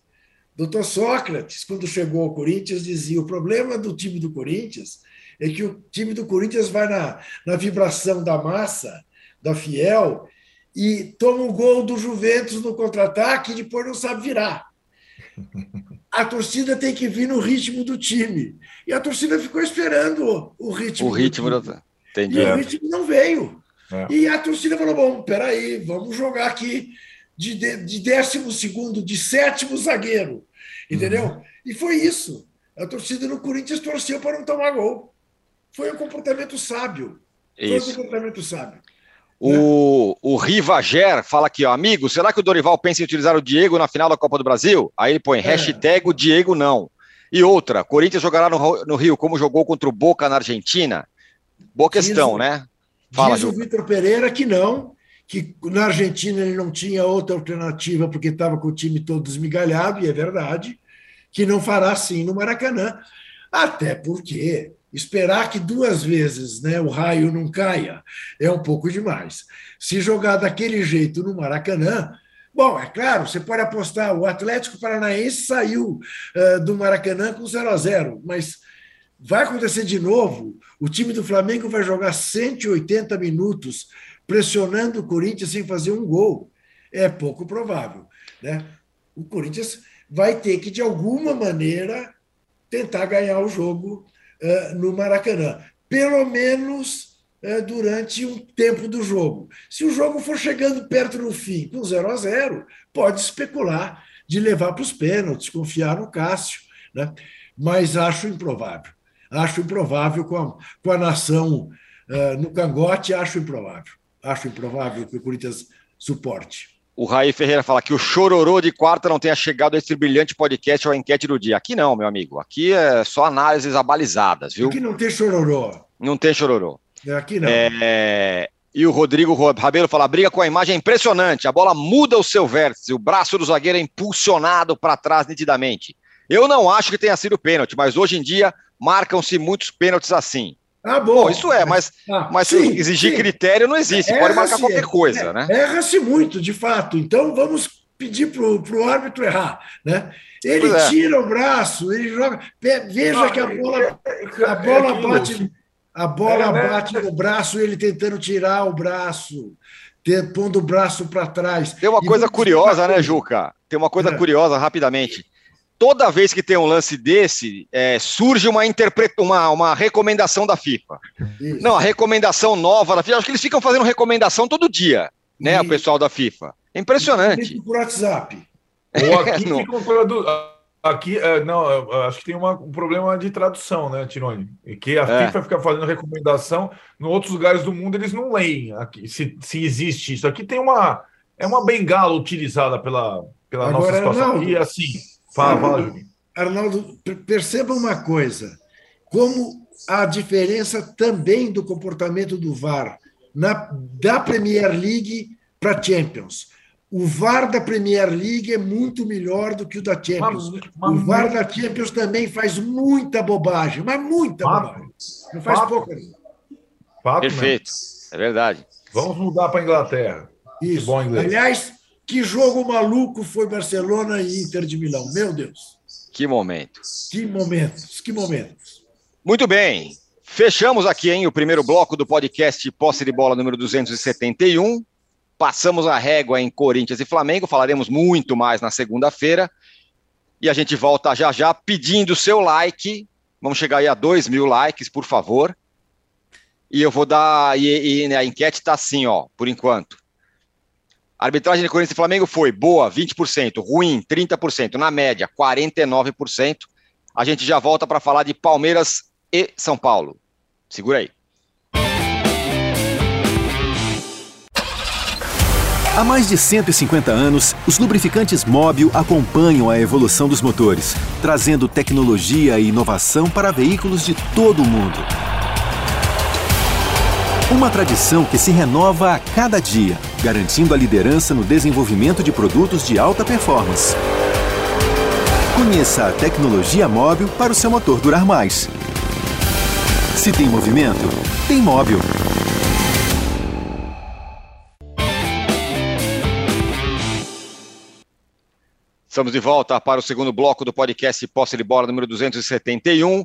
Doutor Sócrates, quando chegou ao Corinthians, dizia: o problema do time do Corinthians é que o time do Corinthians vai na, na vibração da massa, da Fiel, e toma o um gol do Juventus no contra-ataque e depois não sabe virar a torcida tem que vir no ritmo do time. E a torcida ficou esperando o ritmo. O ritmo do do... Entendi. E o ritmo não veio. É. E a torcida falou: bom, peraí, vamos jogar aqui de, de, décimo segundo, de sétimo zagueiro. Entendeu? Uhum. E foi isso. A torcida no Corinthians torceu para não tomar gol. Foi um comportamento sábio. Foi isso. um comportamento sábio. O, o Rivager fala aqui, ó, amigo, será que o Dorival pensa em utilizar o Diego na final da Copa do Brasil? Aí ele põe é. hashtag o Diego não. E outra, Corinthians jogará no, no, Rio como jogou contra o Boca na Argentina? Boa questão, né? Fala, diz o Vitor Pereira que não, que na Argentina ele não tinha outra alternativa porque estava com o time todo desmigalhado, e é verdade, que não fará assim no Maracanã. Até porque Esperar que duas vezes né, o raio não caia é um pouco demais. Se jogar daquele jeito no Maracanã, Bom, é claro, você pode apostar, o Atlético Paranaense saiu uh, do Maracanã com 0 a 0 mas vai acontecer de novo. O time do Flamengo vai jogar 180 minutos pressionando o Corinthians sem fazer um gol. É pouco provável. Né? O Corinthians vai ter que, de alguma maneira, tentar ganhar o jogo eh, no Maracanã, pelo menos eh, durante um tempo do jogo. Se o jogo for chegando perto do fim, com 0 a 0, pode especular de levar para os pênaltis, confiar no Cássio, né? mas acho improvável. Acho improvável com a, com a nação uh, no cangote, acho improvável. Acho improvável que o Corinthians suporte. O Raí Ferreira fala que o chororô de quarta não tenha chegado a esse brilhante podcast ou a enquete do dia. Aqui não, meu amigo. Aqui é só análises abalizadas, viu? Aqui não tem chororô. Não tem chororô. Aqui não. É... E o Rodrigo Rabelo fala: briga com a imagem é impressionante. A bola muda o seu vértice, o braço do zagueiro é impulsionado para trás nitidamente. Eu não acho que tenha sido pênalti, mas hoje em dia marcam-se muitos pênaltis assim. Ah, bom. bom isso é, mas, ah, mas sim, exigir sim. critério não existe, pode marcar qualquer coisa, é, né? Erra-se muito, de fato. Então vamos pedir para o árbitro errar, né? Ele é. tira o braço, ele joga. Veja que a bola, a bola bate, a bola né? bate no braço, ele tentando tirar o braço, pondo o braço para trás. Tem uma coisa curiosa, né, Juca? Tem uma coisa é. curiosa, rapidamente toda vez que tem um lance desse, é, surge uma, interpreta uma, uma recomendação da FIFA. Isso. Não, a recomendação nova da FIFA. Acho que eles ficam fazendo recomendação todo dia, né, o pessoal da FIFA. É impressionante. Por WhatsApp. Ou aqui, ficam, aqui, é, não, acho que tem uma, um problema de tradução, né, Tironi? E que a É. FIFA fica fazendo recomendação, em outros lugares do mundo eles não leem aqui, se, se existe isso. Aqui tem uma. É uma bengala utilizada pela, pela nossa Agora, situação. Arnaldo, E assim, fala, fala. Arnaldo, per- perceba uma coisa: como a diferença também do comportamento do VAR na, da Premier League para Champions. O VAR da Premier League é muito melhor do que o da Champions. Mas- mas- o VAR da Champions também faz muita bobagem, mas muita Fato. bobagem. Não faz Fato. pouca. Fato, né? Perfeito. É verdade. Vamos mudar para a Inglaterra. Isso. bom inglês. Aliás, que jogo maluco foi Barcelona e Inter de Milão. Meu Deus. Que momento. Que momentos, que momentos. Muito bem. Fechamos aqui, hein, o primeiro bloco do podcast Posse de Bola número 271. Passamos a régua em Corinthians e Flamengo. Falaremos muito mais na segunda-feira. E a gente volta já já pedindo o seu like. Vamos chegar aí a 2 mil likes, por favor. E eu vou dar. E, e a enquete está assim, ó, por enquanto. A arbitragem de Corinthians e Flamengo foi boa, 20%, ruim, 30%, na média, 49%. A gente já volta para falar de Palmeiras e São Paulo. Segura aí. Há mais de 150 anos, os lubrificantes Móbil acompanham a evolução dos motores, trazendo tecnologia e inovação para veículos de todo o mundo. Uma tradição que se renova a cada dia, garantindo a liderança no desenvolvimento de produtos de alta performance. Conheça a tecnologia móvel para o seu motor durar mais. Se tem movimento, tem móvel. Estamos de volta para o segundo bloco do podcast Posse de Bola número 271.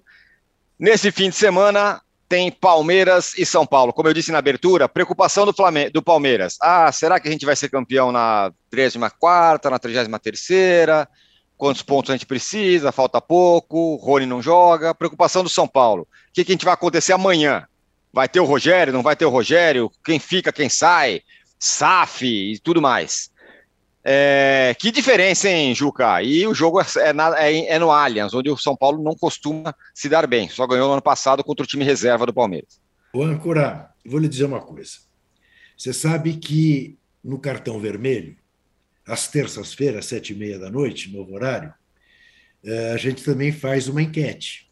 Nesse fim de semana tem Palmeiras e São Paulo. Como eu disse na abertura, preocupação do, Flamengo, do Palmeiras. Ah, será que a gente vai ser campeão na 34ª, na 33ª? Quantos pontos a gente precisa? Falta pouco, Rony não joga. Preocupação do São Paulo. O que, que a gente vai acontecer amanhã? Vai ter o Rogério, não vai ter o Rogério? Quem fica, quem sai? SAF e tudo mais. É, que diferença, hein, Juca? E o jogo é, na- é- é no Allianz, onde o São Paulo não costuma se dar bem. Só ganhou no ano passado contra o time reserva do Palmeiras. Ô, Ancora, vou lhe dizer uma coisa. Você sabe que no cartão vermelho, às terças-feiras, sete e meia da noite, novo horário, eh, a gente também faz uma enquete.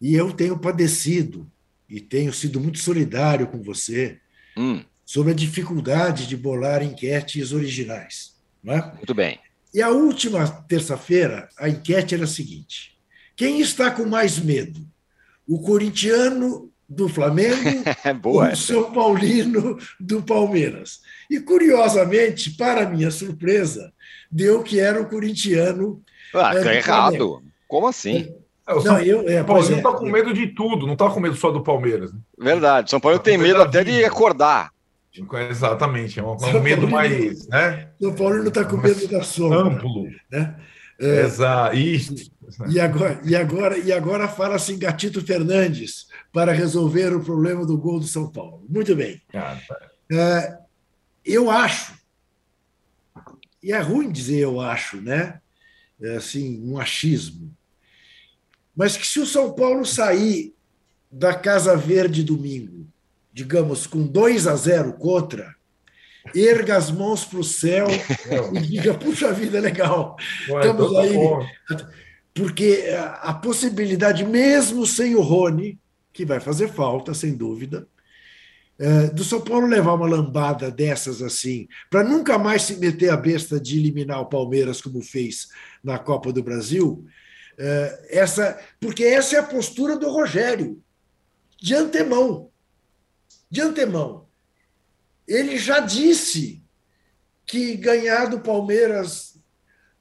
E eu tenho padecido e tenho sido muito solidário com você Hum, sobre a dificuldade de bolar enquetes originais. Não é? muito bem. E a última terça-feira, a enquete era a seguinte: quem está com mais medo? O corintiano do Flamengo É boa. o essa. São Paulino do Palmeiras. E, curiosamente, para minha surpresa, deu que era o corintiano. Ah, é tá do errado. Como assim? É, o Não, São eu, é, pois Paulo é, tá com medo de tudo, não tá com medo só do Palmeiras. né? Verdade. São Paulo tem Com medo até de acordar. Exatamente, é um, é São medo Paulino- mais né, São Paulino está com medo da sombra. amplo. Né? É, Exato. E, agora, e, agora, e agora fala-se em Gatito Fernandes para resolver o problema do gol do São Paulo. Muito bem. Cara, É, eu acho, e é ruim dizer eu acho, né? É assim, um achismo. Mas que se o São Paulo sair da Casa Verde domingo, digamos, com 2 a 0 contra, erga as mãos para o céu e diga, puxa vida, legal. Ué, Estamos tá aí. Porque a possibilidade, mesmo sem o Rony, que vai fazer falta, sem dúvida, eh, do São Paulo levar uma lambada dessas assim, para nunca mais se meter a besta de eliminar o Palmeiras, como fez na Copa do Brasil, eh, essa, porque essa é a postura do Rogério, de antemão. De antemão. Ele já disse que ganhar do Palmeiras,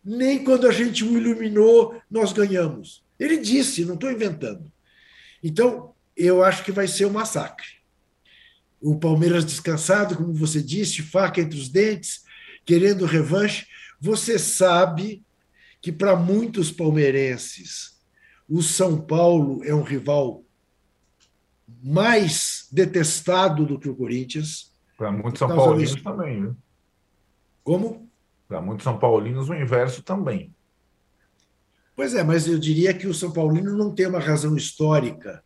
nem quando a gente o iluminou, nós ganhamos. Ele disse, não estou inventando. Então, eu acho que vai ser um massacre. O Palmeiras descansado, como você disse, faca entre os dentes, querendo revanche. Você sabe que para muitos palmeirenses o São Paulo é um rival mais detestado do que o Corinthians. Para muitos São Paulinos também, viu? Como? Para muitos São Paulinos o inverso também. Pois é, mas eu diria que o São Paulino não tem uma razão histórica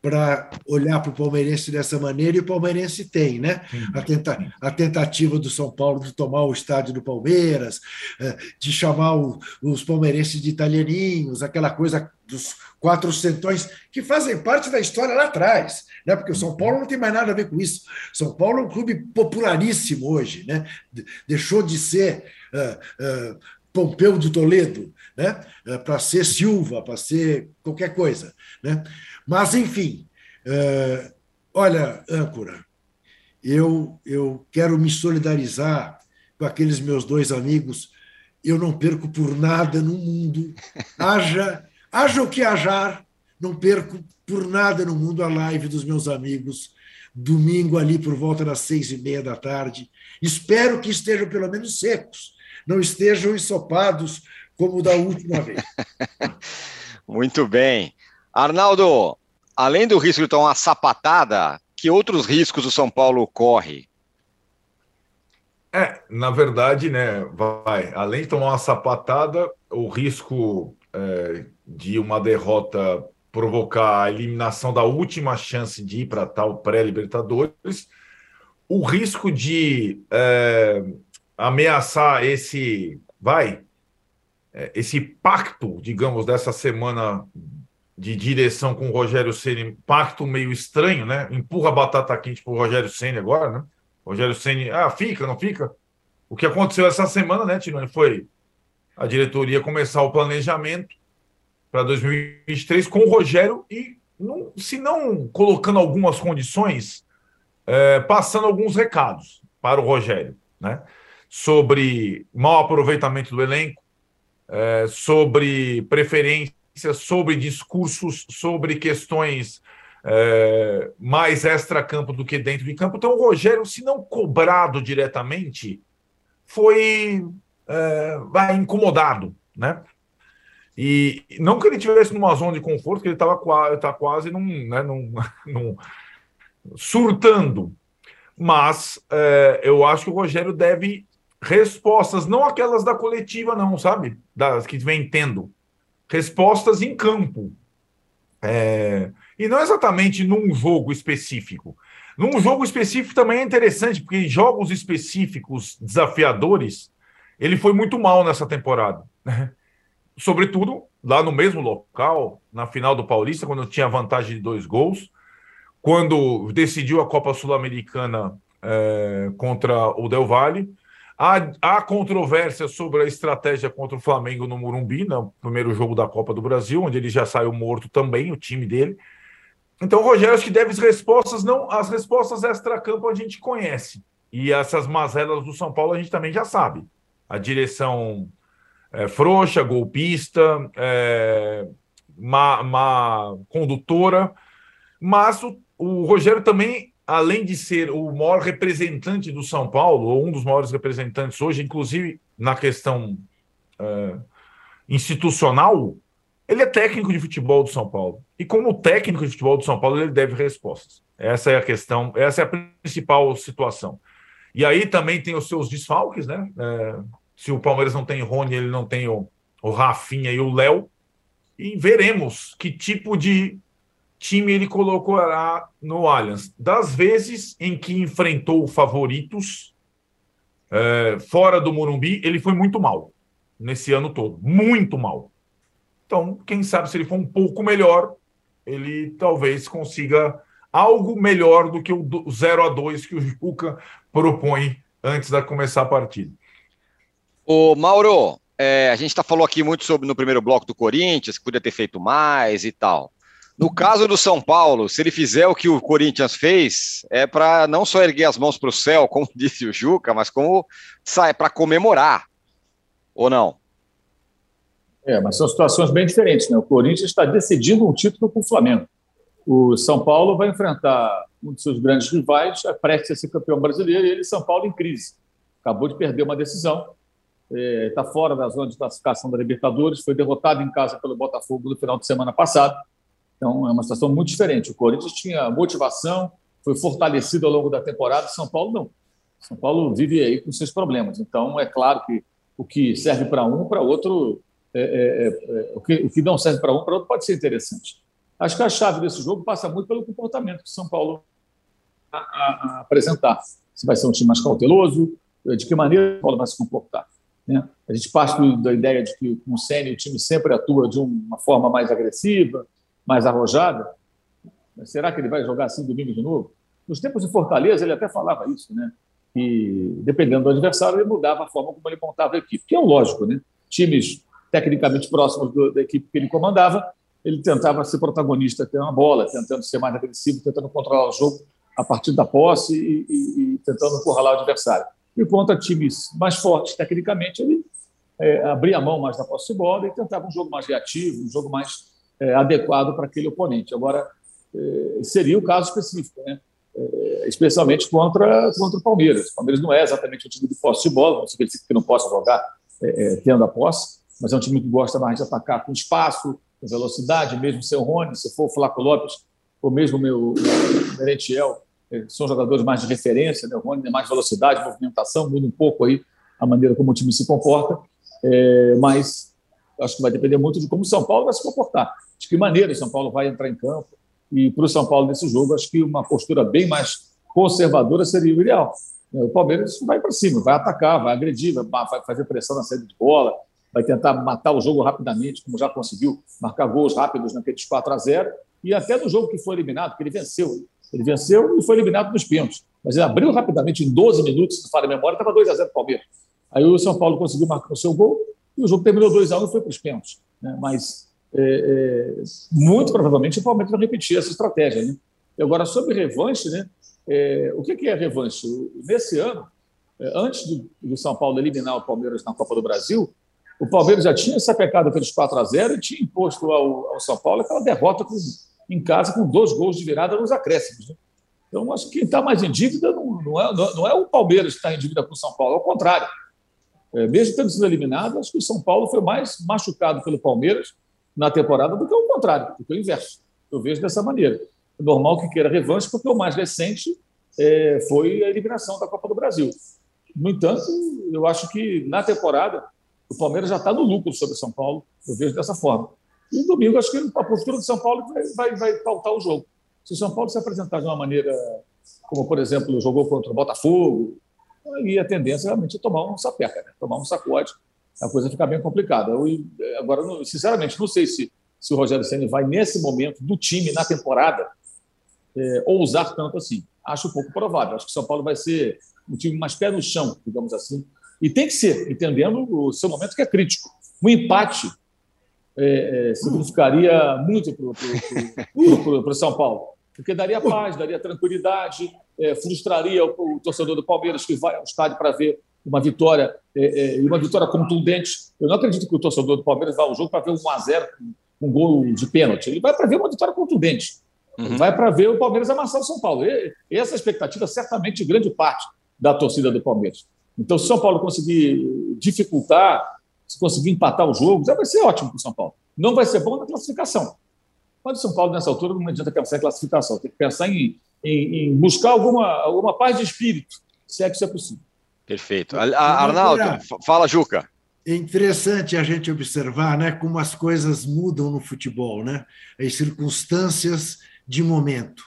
para olhar para o palmeirense dessa maneira, e o palmeirense tem, né? A, tenta, a, tentativa do São Paulo de tomar o estádio do Palmeiras, eh, de chamar o, os palmeirenses de italianinhos, aquela coisa dos quatro centões, que fazem parte da história lá atrás, né? porque o São Paulo não tem mais nada a ver com isso. São Paulo é um clube popularíssimo hoje, né? deixou de ser. Uh, uh, Pompeu de Toledo, né? para ser Silva, para ser qualquer coisa. Né? Mas, enfim, uh, olha, âncora, eu, eu quero me solidarizar com aqueles meus dois amigos. Eu não perco por nada no mundo. Haja, haja o que hajar, não perco por nada no mundo a live dos meus amigos, domingo ali por volta das seis e meia da tarde. Espero que estejam pelo menos secos, não estejam ensopados como da última vez. Muito bem. Arnaldo, além do risco de tomar uma sapatada, que outros riscos o São Paulo corre? É, na verdade, né, vai, além de tomar uma sapatada, o risco é, de uma derrota provocar a eliminação da última chance de ir para tal pré-Libertadores, o risco de é, ameaçar esse, vai, é, esse pacto, digamos, dessa semana de direção com o Rogério Ceni, pacto meio estranho, né? Empurra a batata quente para o Rogério Ceni agora, né? Rogério Ceni, ah, fica, não fica? O que aconteceu essa semana, né, Tirone, foi a diretoria começar o planejamento para 2023 com o Rogério e, não, se não colocando algumas condições, é, passando alguns recados para o Rogério, né? Sobre mau aproveitamento do elenco, é, sobre preferência sobre discursos, sobre questões é, mais extra-campo do que dentro de campo. Então, o Rogério, se não cobrado diretamente, foi é, incomodado, né? E não que ele tivesse numa zona de conforto, que ele estava tá quase num, né, num, num, surtando. Mas é, eu acho que o Rogério deve respostas, não aquelas da coletiva, não, sabe? Das que vem tendo respostas em campo. É, e não exatamente num jogo específico. Num jogo específico também é interessante, porque jogos específicos desafiadores, ele foi muito mal nessa temporada. Né? Sobretudo lá no mesmo local, na final do Paulista, quando tinha vantagem de dois gols, quando decidiu a Copa Sul-Americana é, contra o Del Valle, Há, há controvérsia sobre a estratégia contra o Flamengo no Morumbi, no primeiro jogo da Copa do Brasil, onde ele já saiu morto também, o time dele. Então, Rogério, acho que deve as respostas, não, as respostas extra-campo a gente conhece. E essas mazelas do São Paulo a gente também já sabe. A direção é, frouxa, golpista, é, má, má condutora. Mas o, o Rogério também além de ser o maior representante do São Paulo, ou um dos maiores representantes hoje, inclusive na questão uh, institucional, ele é técnico de futebol do São Paulo. E como técnico de futebol do São Paulo, ele deve respostas. Essa é a questão, essa é a principal situação. E aí também tem os seus desfalques, né? É, se o Palmeiras não tem Rony, ele não tem o, o Rafinha e o Léo. E veremos que tipo de time ele colocará no Allianz. Das vezes em que enfrentou favoritos é, fora do Morumbi, ele foi muito mal nesse ano todo. Muito mal. Então, quem sabe se ele for um pouco melhor, ele talvez consiga algo melhor do que o 0 a 2 que o Juca propõe antes de começar a partida. O Mauro, é, a gente tá falou aqui muito sobre no primeiro bloco do Corinthians, que podia ter feito mais e tal. No caso do São Paulo, se ele fizer o que o Corinthians fez, é para não só erguer as mãos para o céu, como disse o Juca, mas como sai para comemorar, ou não? É, mas são situações bem diferentes. Né? O Corinthians está decidindo um título com o Flamengo. O São Paulo vai enfrentar um de seus grandes rivais, é prestes a ser campeão brasileiro, e ele, São Paulo, em crise. Acabou de perder uma decisão, está é, fora da zona de classificação da Libertadores, foi derrotado em casa pelo Botafogo no final de semana passado então, é uma situação muito diferente. O Corinthians tinha motivação, foi fortalecido ao longo da temporada, São Paulo não. São Paulo vive aí com seus problemas. Então, é claro que o que serve para um, para outro é, é, é, o, que, o que não serve para um, para outro pode ser interessante. Acho que a chave desse jogo passa muito pelo comportamento que São Paulo a, a, a apresentar. Se vai ser um time mais cauteloso, de que maneira o São Paulo vai se comportar. Né? A gente parte da ideia de que com o Senna o time sempre atua de uma forma mais agressiva, mais arrojada. Será que ele vai jogar assim domingo de novo? Nos tempos de Fortaleza, ele até falava isso, né? que dependendo do adversário, ele mudava a forma como ele montava a equipe, que é lógico, né? Times tecnicamente próximos do, da equipe que ele comandava, ele tentava ser protagonista, ter uma bola, tentando ser mais agressivo, tentando controlar o jogo a partir da posse e, e, e tentando encurralar o adversário. E contra times mais fortes tecnicamente, ele é, abria a mão mais da posse de bola e tentava um jogo mais reativo, um jogo mais é, adequado para aquele oponente. Agora, é, seria o caso específico, né? É, especialmente contra, contra o Palmeiras. O Palmeiras não é exatamente um time de posse de bola, não significa que não possa jogar é, é, tendo a posse, mas é um time que gosta mais de atacar com espaço, com velocidade, mesmo seu Rony, se for o Flaco Lopes, ou mesmo o meu Merentiel, é, são jogadores mais de referência, né? o Rony tem mais velocidade, movimentação, muda um pouco aí a maneira como o time se comporta, é, mas acho que vai depender muito de como o São Paulo vai se comportar, de que maneira o São Paulo vai entrar em campo, e para o São Paulo nesse jogo, acho que uma postura bem mais conservadora seria o ideal. É, o Palmeiras vai para cima, vai atacar, vai agredir, vai fazer pressão na saída de bola, vai tentar matar o jogo rapidamente, como já conseguiu marcar gols rápidos naqueles 4 a 0 e até no jogo que foi eliminado, que ele venceu. Ele venceu e foi eliminado nos pênaltis. Mas ele abriu rapidamente, em 12 minutos, se fala a memória, estava 2 a 0 para o Palmeiras. Aí o São Paulo conseguiu marcar o seu gol e o jogo terminou 2 a 1 e foi para os pênaltis. Né? Mas é, é, muito provavelmente o Palmeiras vai repetir essa estratégia. Né? Agora, sobre revanche, né? É, o que, é revanche? Nesse ano, é, antes do, do São Paulo eliminar o Palmeiras na Copa do Brasil, o Palmeiras já tinha sapecado aqueles 4 a 0 e tinha imposto ao, ao São Paulo aquela derrota com, em casa com dois gols de virada nos acréscimos. Né? Então, acho que quem está mais em dívida não, não, é, não é o Palmeiras que está em dívida com o São Paulo, ao contrário. É, mesmo tendo sido eliminado, acho que o São Paulo foi mais machucado pelo Palmeiras na temporada do que o contrário, do que o inverso. Eu vejo dessa maneira. É normal que queira revanche, porque o mais recente é, foi a eliminação da Copa do Brasil. No entanto, eu acho que na temporada o Palmeiras já está no lucro sobre São Paulo, eu vejo dessa forma. E domingo, acho que a postura do São Paulo vai, vai, vai pautar o jogo. Se o São Paulo se apresentar de uma maneira como, por exemplo, jogou contra o Botafogo, aí a tendência é realmente é tomar um sapeca, né? tomar um sacode, a coisa fica bem complicada. Eu, agora, sinceramente, não sei se, se o Rogério Senna vai, nesse momento do time, na temporada, é, ousar tanto assim. Acho pouco provável. Acho que o São Paulo vai ser um time mais pé no chão, digamos assim, e tem que ser, entendendo o seu momento que é crítico. Um empate é, é, significaria muito para o São Paulo, porque daria paz, daria tranquilidade, é, frustraria o, o, torcedor do Palmeiras que vai ao estádio para ver uma vitória é, é, uma vitória contundente. Eu não acredito que o torcedor do Palmeiras vá ao jogo para ver um 1x0 um gol de pênalti. Ele vai para ver uma vitória contundente. Uhum. Vai para ver o Palmeiras amassar o São Paulo. E, essa expectativa, certamente, de grande parte da torcida do Palmeiras. Então, se o São Paulo conseguir dificultar, se conseguir empatar os jogos, vai ser ótimo para o São Paulo. Não vai ser bom na classificação. Mas o São Paulo, nessa altura, não adianta pensar em classificação, tem que pensar em, em, em buscar alguma, alguma paz de espírito, se é que isso é possível. Perfeito. Arnaldo, fala, Juca. É interessante a gente observar né, como as coisas mudam no futebol, né? as circunstâncias de momento.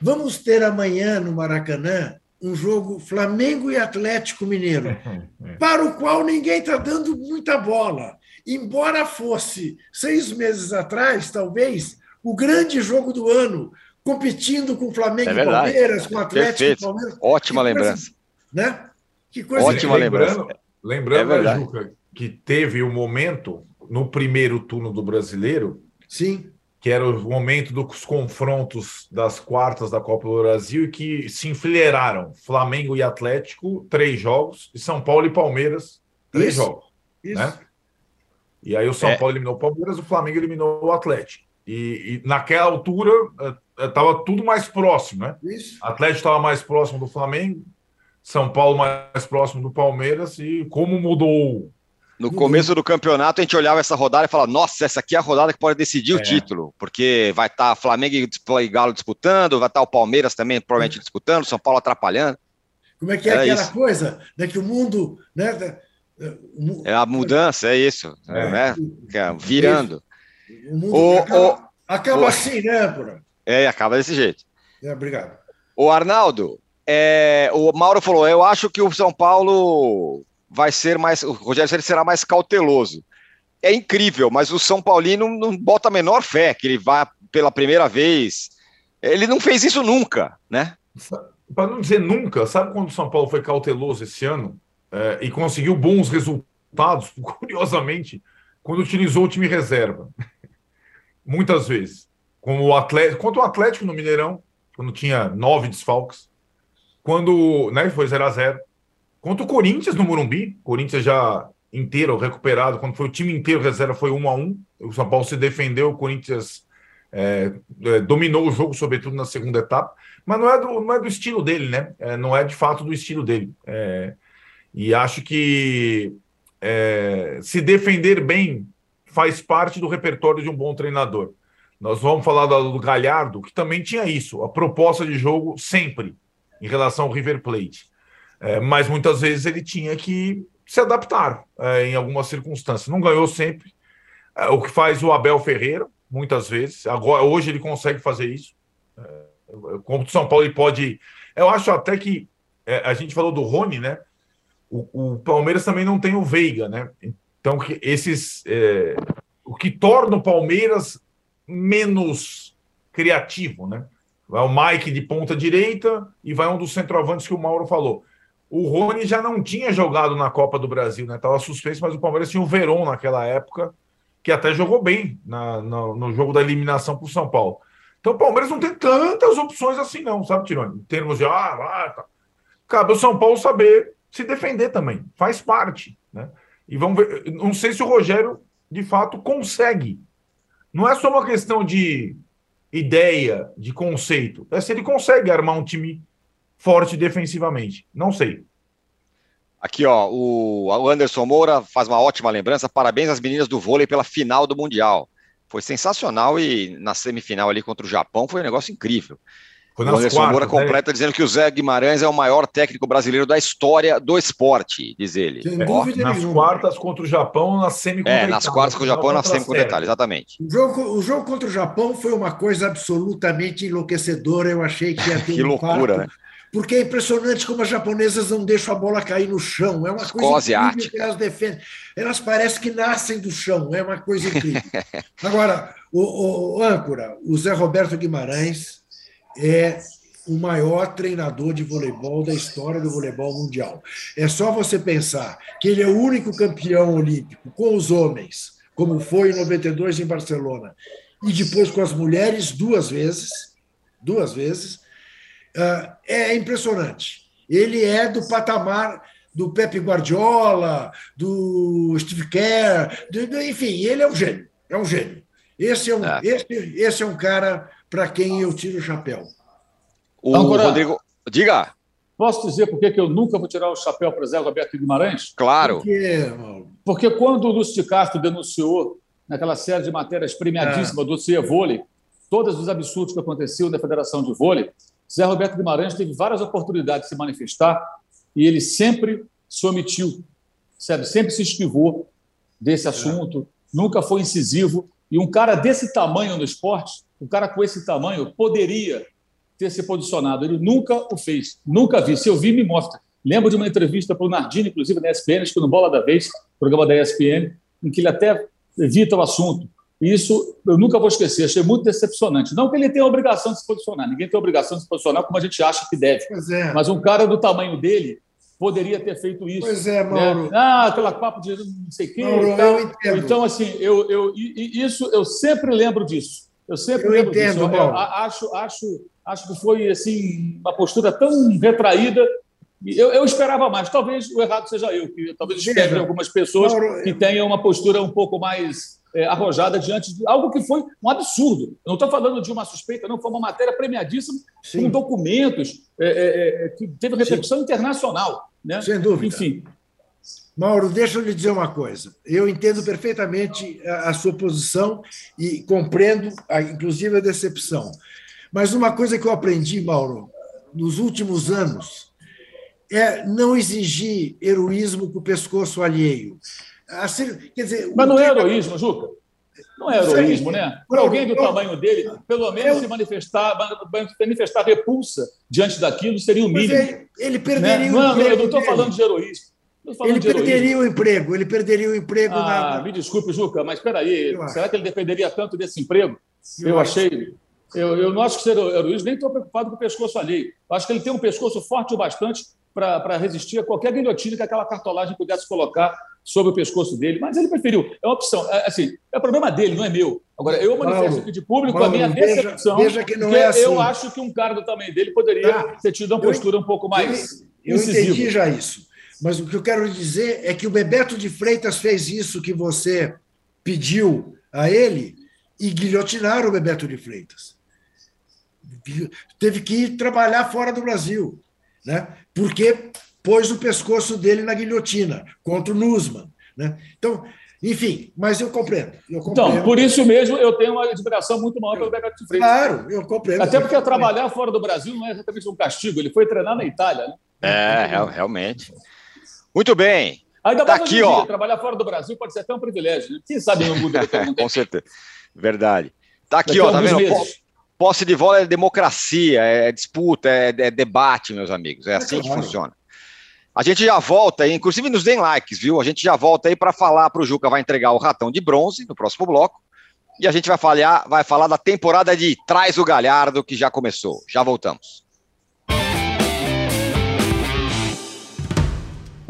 Vamos ter amanhã no Maracanã um jogo Flamengo e Atlético Mineiro, é. para o qual ninguém está dando muita bola. Embora fosse seis meses atrás, talvez, o grande jogo do ano, competindo com Flamengo é e Palmeiras, com Atlético Perfeito. e Palmeiras. Ótima que lembrança. Né? Que coisa Ótima lembrança. Lembrando, é né, Juca, que teve o um momento no primeiro turno do brasileiro. Sim que era o momento dos confrontos das quartas da Copa do Brasil e que se enfileiraram Flamengo e Atlético, três jogos, e São Paulo e Palmeiras, três isso, jogos. Isso. Né? E aí o São é. Paulo eliminou o Palmeiras, o Flamengo eliminou o Atlético. E, e naquela altura estava eh, tudo mais próximo, né? Isso. Atlético estava mais próximo do Flamengo, São Paulo mais próximo do Palmeiras, e como mudou no começo do campeonato, a gente olhava essa rodada e falava: nossa, essa aqui é a rodada que pode decidir é. o título, porque vai estar tá Flamengo e Galo disputando, vai estar tá o Palmeiras também provavelmente disputando, São Paulo atrapalhando. Como é que é Era aquela isso. coisa né, que o mundo né, É a mudança, é isso. É. Né? Virando. O mundo o, acaba, o, acaba o, assim, né, Pura? É, acaba desse jeito. É, obrigado. O Arnaldo, é, o Mauro falou: eu acho que o São Paulo vai ser mais. O Rogério Ceni será mais cauteloso. É incrível, mas o São Paulino não bota a menor fé que ele vá pela primeira vez. Ele não fez isso nunca, né? Para não dizer nunca, sabe quando o São Paulo foi cauteloso esse ano é, e conseguiu bons resultados? Curiosamente, quando utilizou o time reserva. Muitas vezes. Como o Atlético, contra o Atlético no Mineirão, quando tinha nove desfalques. Quando né, foi 0 a 0 Contra o Corinthians no Morumbi, Corinthians já inteiro recuperado, quando foi o time inteiro reserva, foi 1 a 1 O São Paulo se defendeu, o Corinthians é, é, dominou o jogo, sobretudo na segunda etapa, mas não é do, não é do estilo dele, né? É, não é de fato do estilo dele. É, e acho que é, se defender bem faz parte do repertório de um bom treinador. Nós vamos falar do Galhardo, que também tinha isso, a proposta de jogo sempre em relação ao River Plate. É, mas muitas vezes ele tinha que se adaptar é, em algumas circunstâncias. Não ganhou sempre. É, o que faz o Abel Ferreira, muitas vezes. Agora, hoje ele consegue fazer isso. É, como o São Paulo ele pode. Eu acho até que é, a gente falou do Rony, né? O, o, Palmeiras também não tem o Veiga, né? Então, que esses. É, o que torna o Palmeiras menos criativo, né? Vai o Mike de ponta direita e vai um dos centroavantes que o Mauro falou. O Rony já não tinha jogado na Copa do Brasil, né? Tava suspenso, mas o Palmeiras tinha o Verón naquela época, que até jogou bem na, no, no jogo da eliminação para o São Paulo. Então o Palmeiras não tem tantas opções assim, não, sabe, Tironi? Em termos de ah, ah tá. Cabe o São Paulo saber se defender também. Faz parte. Né? E vamos ver. Não sei se o Rogério, de fato, consegue não é só uma questão de ideia, de conceito. É se ele consegue armar um time forte defensivamente. Não sei. Aqui, ó, o Anderson Moura faz uma ótima lembrança. Parabéns às meninas do vôlei pela final do Mundial. Foi sensacional e na semifinal ali contra o Japão foi um negócio incrível. Foi o Anderson quartas, Moura né? completa né? dizendo que o Zé Guimarães é o maior técnico brasileiro da história do esporte, diz ele. Sem dúvida nas nenhuma. quartas contra o Japão, na semi É, nas quartas contra o Japão, na semi contra Itália, exatamente. O jogo, o jogo contra o Japão foi uma coisa absolutamente enlouquecedora. Eu achei que ia ter que um loucura, quarto, né? Porque é impressionante como as japonesas não deixam a bola cair no chão. É uma coisa incrível que elas defendem. Elas parecem que nascem do chão. É uma coisa incrível. Agora, o, o, o âncora, o Zé Roberto Guimarães é o maior treinador de voleibol da história do voleibol mundial. É só você pensar que ele é o único campeão olímpico com os homens, como foi em 92 em Barcelona, e depois com as mulheres duas vezes, duas vezes, ah, é impressionante. Ele é do patamar do Pepe Guardiola, do Steve Kerr, do, enfim, ele é um gênio, é um gênio. Esse é um, é. Esse, esse é um cara para quem eu tiro o chapéu. O Agora, Rodrigo. Diga. Posso dizer por que eu nunca vou tirar o chapéu para Zé Roberto Guimarães? Claro. Porque, porque quando o Lúcio de Castro denunciou naquela série de matérias premiadíssimas é. do CIE Vôlei, todos os absurdos que aconteciam na Federação de Vôlei, Zé Roberto Guimarães teve várias oportunidades de se manifestar e ele sempre se omitiu, sabe? sempre se esquivou desse assunto, é. nunca foi incisivo. E um cara desse tamanho no esporte, um cara com esse tamanho, poderia ter se posicionado. Ele nunca o fez, nunca vi. Se eu vi, me mostra. Lembro de uma entrevista para o Nardini, inclusive na ESPN, acho que no Bola da Vez, programa da ESPN, em que ele até evita o assunto. E isso eu nunca vou esquecer, achei muito decepcionante. Não que ele tenha a obrigação de se posicionar, ninguém tem a obrigação de se posicionar como a gente acha que deve. É. Mas um cara do tamanho dele poderia ter feito isso. Pois é, Mauro. Né? Ah, aquela papo de não sei quem. Mauro, então, então, assim, eu, eu, isso, eu sempre lembro disso. Eu sempre eu entendo, disso. Eu, acho, acho, acho que foi assim, uma postura tão retraída. Eu, eu esperava mais. Talvez o errado seja eu, que talvez espere algumas pessoas Mauro, que tenham uma postura um pouco mais é, arrojada diante de algo que foi um absurdo. Eu não estou falando de uma suspeita, não, foi uma matéria premiadíssima Sim. com documentos é, é, é que teve repercussão Sim. internacional. Né? Sem dúvida. Enfim, Mauro, deixa eu lhe dizer uma coisa. Eu entendo perfeitamente a, sua posição e compreendo, inclusive, a decepção. Mas uma coisa que eu aprendi, Mauro, nos últimos anos, é não exigir heroísmo com o pescoço alheio. Assim, quer dizer, Mas não é heroísmo, Juca? Não é heroísmo, né? Para alguém do tamanho dele, pelo menos se manifestar, manifestar repulsa diante daquilo seria o mínimo. Ele, ele, perderia né? o não, emprego. Eu não estou falando de heroísmo. Ele perderia o emprego, ele perderia o emprego ah, na. Me desculpe, Juca, mas espera aí, será que ele dependeria tanto desse emprego? Eu, eu achei. Eu, eu não acho que ser heroísmo, nem estou preocupado com o pescoço alheio. Eu acho que ele tem um pescoço forte o bastante para resistir a qualquer guilhotina que aquela cartolagem pudesse colocar sobre o pescoço dele, mas ele preferiu. É uma opção. É, assim, é problema dele, não é meu. Agora, eu manifesto aqui de público Paulo, a minha decepção. Veja, que não é assim. Eu acho que um cara do tamanho dele poderia tá. ter tido uma postura eu, um pouco mais. Eu, eu entendi já isso. Mas o que eu quero dizer é que o Bebeto de Freitas fez isso que você pediu a ele e guilhotinaram o Bebeto de Freitas. Teve que ir trabalhar fora do Brasil né? porque pôs o pescoço dele na guilhotina contra o Nussmann. Né? Então, enfim, mas eu compreendo, eu compreendo. Então, por isso mesmo eu tenho uma admiração muito maior pelo Bebeto de Freitas. Claro, eu compreendo. Até porque trabalhar fora do Brasil não é exatamente um castigo, ele foi treinar na Itália. Né? É, realmente. Muito bem. Ainda tá mais aqui, ó. Trabalhar fora do Brasil pode ser até um privilégio. Né? Quem sabe não muda. Com certeza. Verdade. Tá aqui, Daqui ó, tá vendo? Meses. Posse de bola é democracia, é disputa, é, é debate, meus amigos. É assim que funciona. A gente já volta aí, inclusive nos deem likes, viu? A gente já volta aí para falar para o Juca vai entregar o ratão de bronze no próximo bloco. E a gente vai falar, vai falar da temporada de Traz o Galhardo, que já começou. Já voltamos.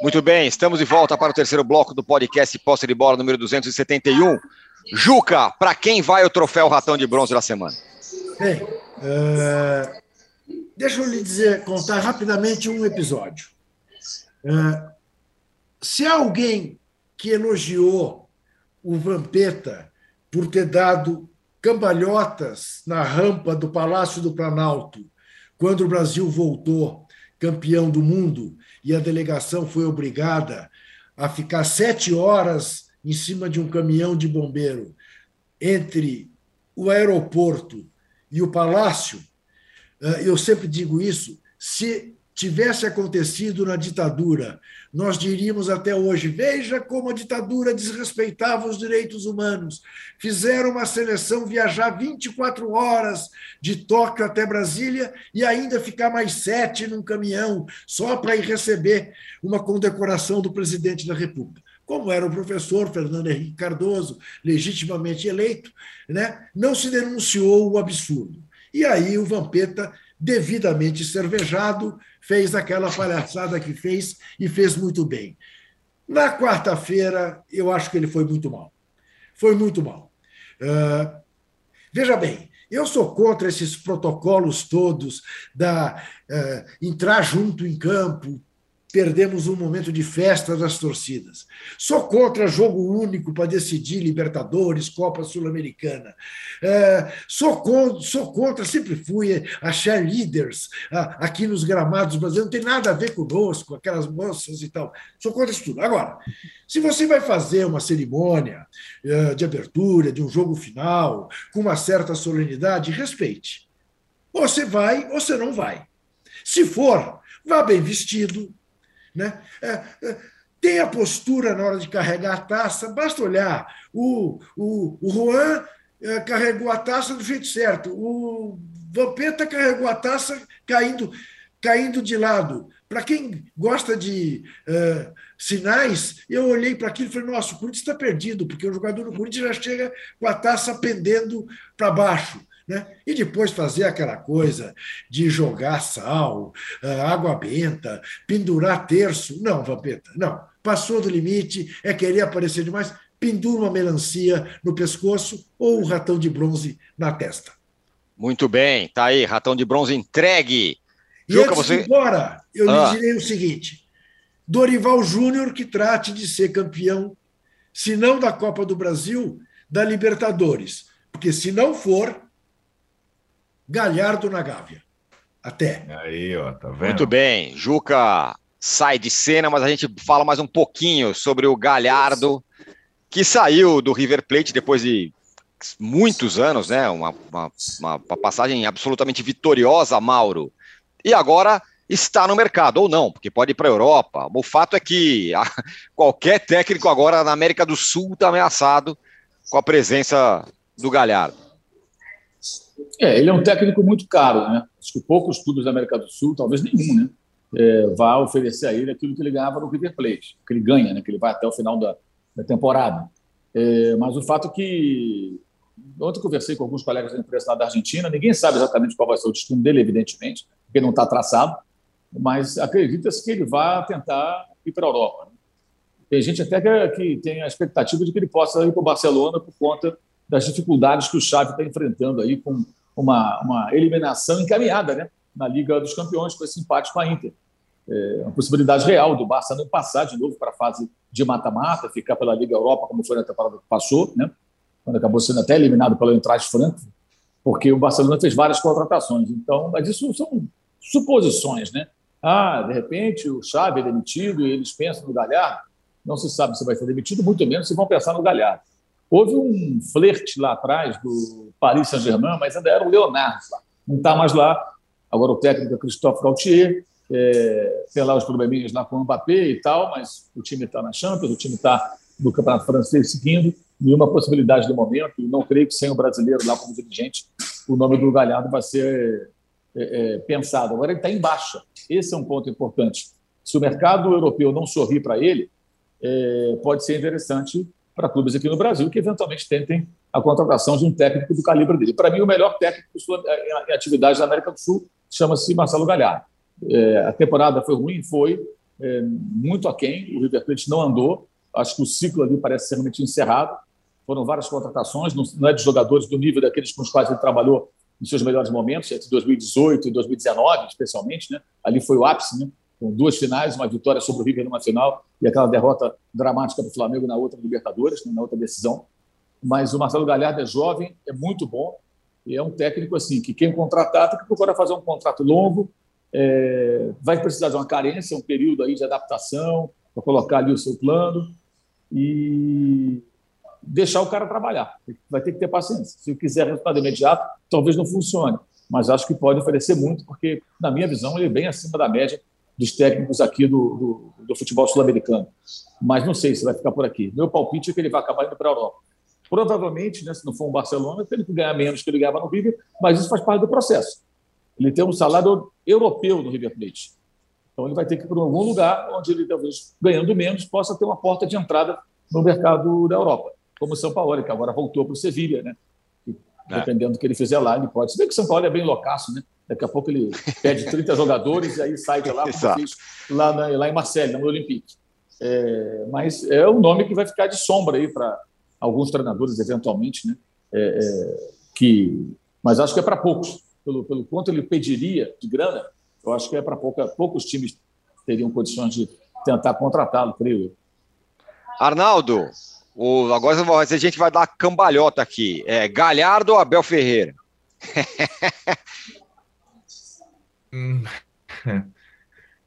Muito bem, estamos de volta para o terceiro bloco do podcast Posse de Bola número 271. Juca, para quem vai o troféu Ratão de Bronze da semana? Bem, uh, deixa eu lhe dizer, contar rapidamente um episódio. Uh, se alguém que elogiou o Vampeta por ter dado cambalhotas na rampa do Palácio do Planalto quando o Brasil voltou campeão do mundo e a delegação foi obrigada a ficar sete horas em cima de um caminhão de bombeiro entre o aeroporto e o palácio. Eh, eu sempre digo isso. Se tivesse acontecido na ditadura, nós diríamos até hoje: veja como a ditadura desrespeitava os direitos humanos. Fizeram uma seleção viajar 24 horas de Tóquio até Brasília e ainda ficar mais sete num caminhão, só para ir receber uma condecoração do presidente da República. Como era o professor Fernando Henrique Cardoso, legitimamente eleito, né? não se denunciou o absurdo. E aí o Vampeta devidamente cervejado, fez aquela palhaçada que fez e fez muito bem. Na quarta-feira, eu acho que ele foi muito mal. Foi muito mal. Uh, veja bem, eu sou contra esses protocolos todos da uh, entrar junto em campo, perdemos um momento de festa das torcidas. Sou contra jogo único para decidir Libertadores, Copa Sul-Americana. É, sou, contra, sou contra, sempre fui a cheerleaders aqui nos gramados brasileiros, não tem nada a ver conosco, aquelas moças e tal. Sou contra isso tudo. Agora, se você vai fazer uma cerimônia é, de abertura, de um jogo final, com uma certa solenidade, respeite. Ou você vai ou você não vai. Se for, vá bem vestido, né? É, é, tem a postura na hora de carregar a taça, basta olhar. O, o, o Juan é, carregou a taça do jeito certo, o Vampeta carregou a taça caindo caindo de lado. Para quem gosta de uh, sinais, eu olhei para aquilo e falei: nossa, o Corinthians está perdido, porque o jogador do Corinthians já chega com a taça pendendo para baixo. Né? E depois fazer aquela coisa de jogar sal, uh, água benta, pendurar terço. Não, Vampeta, não. Passou do limite, é querer aparecer demais. Pendura uma melancia no pescoço ou um ratão de bronze na testa. Muito bem, tá aí, ratão de bronze entregue. E Juca, antes você... de embora, eu ah. lhe direi o seguinte: Dorival Júnior que trate de ser campeão, se não da Copa do Brasil, da Libertadores. Porque se não for, Galhardo na Gávea. Até. Aí, ó, tá vendo? Muito bem. Juca sai de cena, mas a gente fala mais um pouquinho sobre o Galhardo, que saiu do River Plate depois de muitos anos, né? Uma, uma, uma passagem absolutamente vitoriosa, Mauro. E agora está no mercado, ou não, porque pode ir para a Europa. O fato é que a, qualquer técnico agora na América do Sul está ameaçado com a presença do Galhardo. É, ele é um técnico muito caro, né? Acho que poucos clubes da América do Sul, talvez nenhum, né? É, vai oferecer a ele aquilo que ele ganhava no River Plate, que ele ganha, né? Que ele vai até o final da, da temporada. É, mas o fato é que ontem conversei com alguns colegas da imprensa da Argentina, ninguém sabe exatamente qual vai ser o destino dele, evidentemente, porque não está traçado, mas acredita-se que ele vai tentar ir para a Europa. Né? Tem gente até que, que, tem a expectativa de que ele possa ir para o Barcelona por conta das dificuldades que o Xavi está enfrentando aí com uma, uma eliminação encaminhada né, na Liga dos Campeões com esse empate com a Inter. É uma possibilidade real do Barça não passar de novo para a fase de mata-mata, ficar pela Liga Europa, como foi na temporada que passou, né, quando acabou sendo até eliminado pelo Eintracht Frankfurt, porque o Barcelona fez várias contratações. Então, mas isso são suposições, né? Ah, de repente o Xavi é demitido e eles pensam no Galhardo. Não se sabe se vai ser demitido, muito menos se vão pensar no Galhardo. Houve um flerte lá atrás do Paris Saint-Germain, mas ainda era o Leonardo lá. Não está mais lá. Agora o técnico é Christophe Gaultier. É, tem lá os probleminhas lá com o Mbappé e tal, mas o time está na Champions, o time está no Campeonato Francês seguindo. Nenhuma possibilidade de momento. E não creio que sem o brasileiro lá como dirigente, o nome do Galhardo vai ser é, é, pensado. Agora ele está em baixa. Esse é um ponto importante. Se o mercado europeu não sorrir para ele, é, pode ser interessante para clubes aqui no Brasil que eventualmente tentem a contratação de um técnico do calibre dele. Para mim, o melhor técnico em atividade na América do Sul chama-se Marcelo Galhardo. É, a temporada foi ruim, foi é, muito aquém, o River Plate não andou, acho que o ciclo ali parece ser realmente encerrado. Foram várias contratações, não é de jogadores do nível daqueles com os quais ele trabalhou nos seus melhores momentos, entre 2018 e 2019, especialmente. Né? Ali foi o ápice, né? Com duas finais, uma vitória sobre o River numa final e aquela derrota dramática do Flamengo na outra Libertadores, né, na outra decisão. Mas o Marcelo Galhardo é jovem, é muito bom e é um técnico assim que quem contratar tem que procurar fazer um contrato longo, é, vai precisar de uma carência, um período aí de adaptação para colocar ali o seu plano e deixar o cara trabalhar. Vai ter que ter paciência. Se quiser resultado imediato, talvez não funcione, mas acho que pode oferecer muito, porque, na minha visão, ele é bem acima da média dos técnicos aqui do, do, do futebol sul-americano. Mas não sei se vai ficar por aqui. Meu palpite é que ele vai acabar indo para a Europa. Provavelmente, né, se não for um Barcelona, tem que ganhar menos que ele ganhava no River, mas isso faz parte do processo. Ele tem um salário europeu no River Plate. Então ele vai ter que ir para algum lugar onde ele, talvez, ganhando menos, possa ter uma porta de entrada no mercado da Europa. Como o São Paulo, que agora voltou para o Sevilha, né? É. dependendo do que ele fizer lá, ele pode. Se bem que o São Paulo é bem loucaço, né? Daqui a pouco ele pede 30 jogadores e aí sai de lá, como fez lá, na, lá em Marseille, no Olympique. É, mas é um nome que vai ficar de sombra aí para alguns treinadores, eventualmente, né? É, é, que, mas acho que é para poucos. Pelo, pelo quanto ele pediria de grana, eu acho que é para poucos times teriam condições de tentar contratá-lo, creio eu. Arnaldo, o, agora a gente vai dar cambalhota aqui. É Galhardo ou Abel Ferreira? Hum,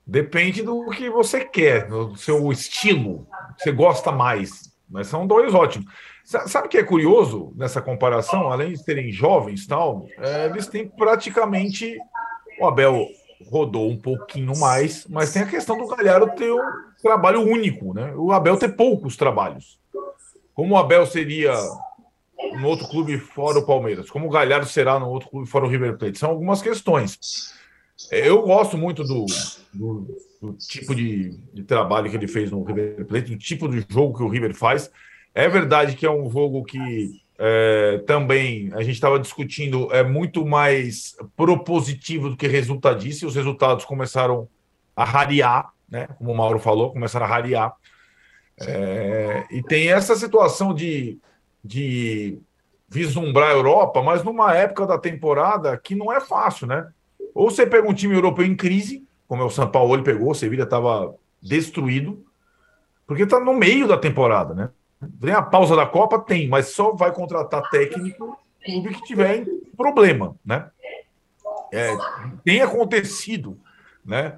depende do que você quer, do seu estilo, você gosta mais. Mas são dois ótimos. Sabe o que é curioso nessa comparação? Além de serem jovens tal, é, eles têm praticamente. O Abel rodou um pouquinho mais, mas tem a questão do Galhardo ter um trabalho único, né? O Abel ter poucos trabalhos. Como o Abel seria no outro clube fora o Palmeiras? Como o Galhardo será no outro clube fora o River Plate? São algumas questões. Eu gosto muito do, do, do tipo de, de, trabalho que ele fez no River Plate, do tipo de jogo que o River faz. É verdade que é um jogo que é, também a gente estava discutindo é muito mais propositivo do que resultadista, e os resultados começaram a rarear, né? Como o Mauro falou, começaram a rarear. É, e tem essa situação de, de vislumbrar a Europa, mas numa época da temporada que não é fácil, né? Ou você pega um time europeu em crise, como é o São Paulo ele pegou, o Sevilla estava destruído, porque está no meio da temporada, né? Tem a pausa da Copa? Tem, mas só vai contratar técnico clube que tiver problema, né? É, tem acontecido, né?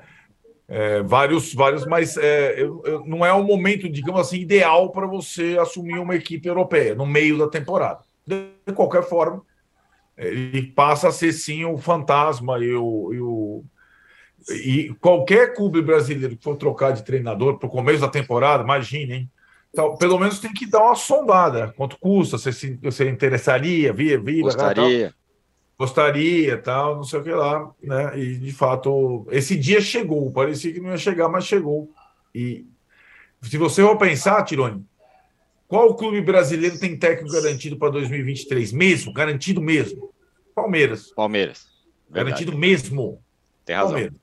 É, vários, vários, mas é, eu, eu, não é o momento, digamos assim, ideal para você assumir uma equipe europeia no meio da temporada. De qualquer forma, ele passa a ser sim o fantasma e o, e, o, e qualquer clube brasileiro que for trocar de treinador para o começo da temporada, imagine, hein? Então, pelo menos tem que dar uma sondada. Quanto custa? Você se você interessaria? Via, via, Gostaria. Tal, gostaria, tal, não sei o que lá, né? E de fato, esse dia chegou. Parecia que não ia chegar, mas chegou. E se você for pensar, Tirone, qual clube brasileiro tem técnico garantido para 2023? Mesmo, garantido mesmo. Palmeiras. Palmeiras. Verdade. Garantido mesmo. Tem razão. Palmeiras.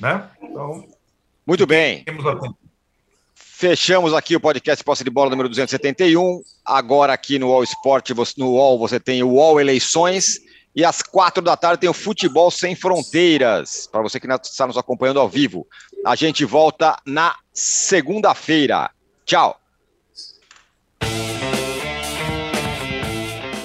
Né? Então, Muito bem. Temos a Fechamos aqui o podcast Posse de Bola número 271. Agora aqui no All Sport, no UOL, você tem o UOL Eleições. E às quatro da tarde tem o Futebol Sem Fronteiras, para você que está nos acompanhando ao vivo. A gente volta na segunda-feira. Tchau.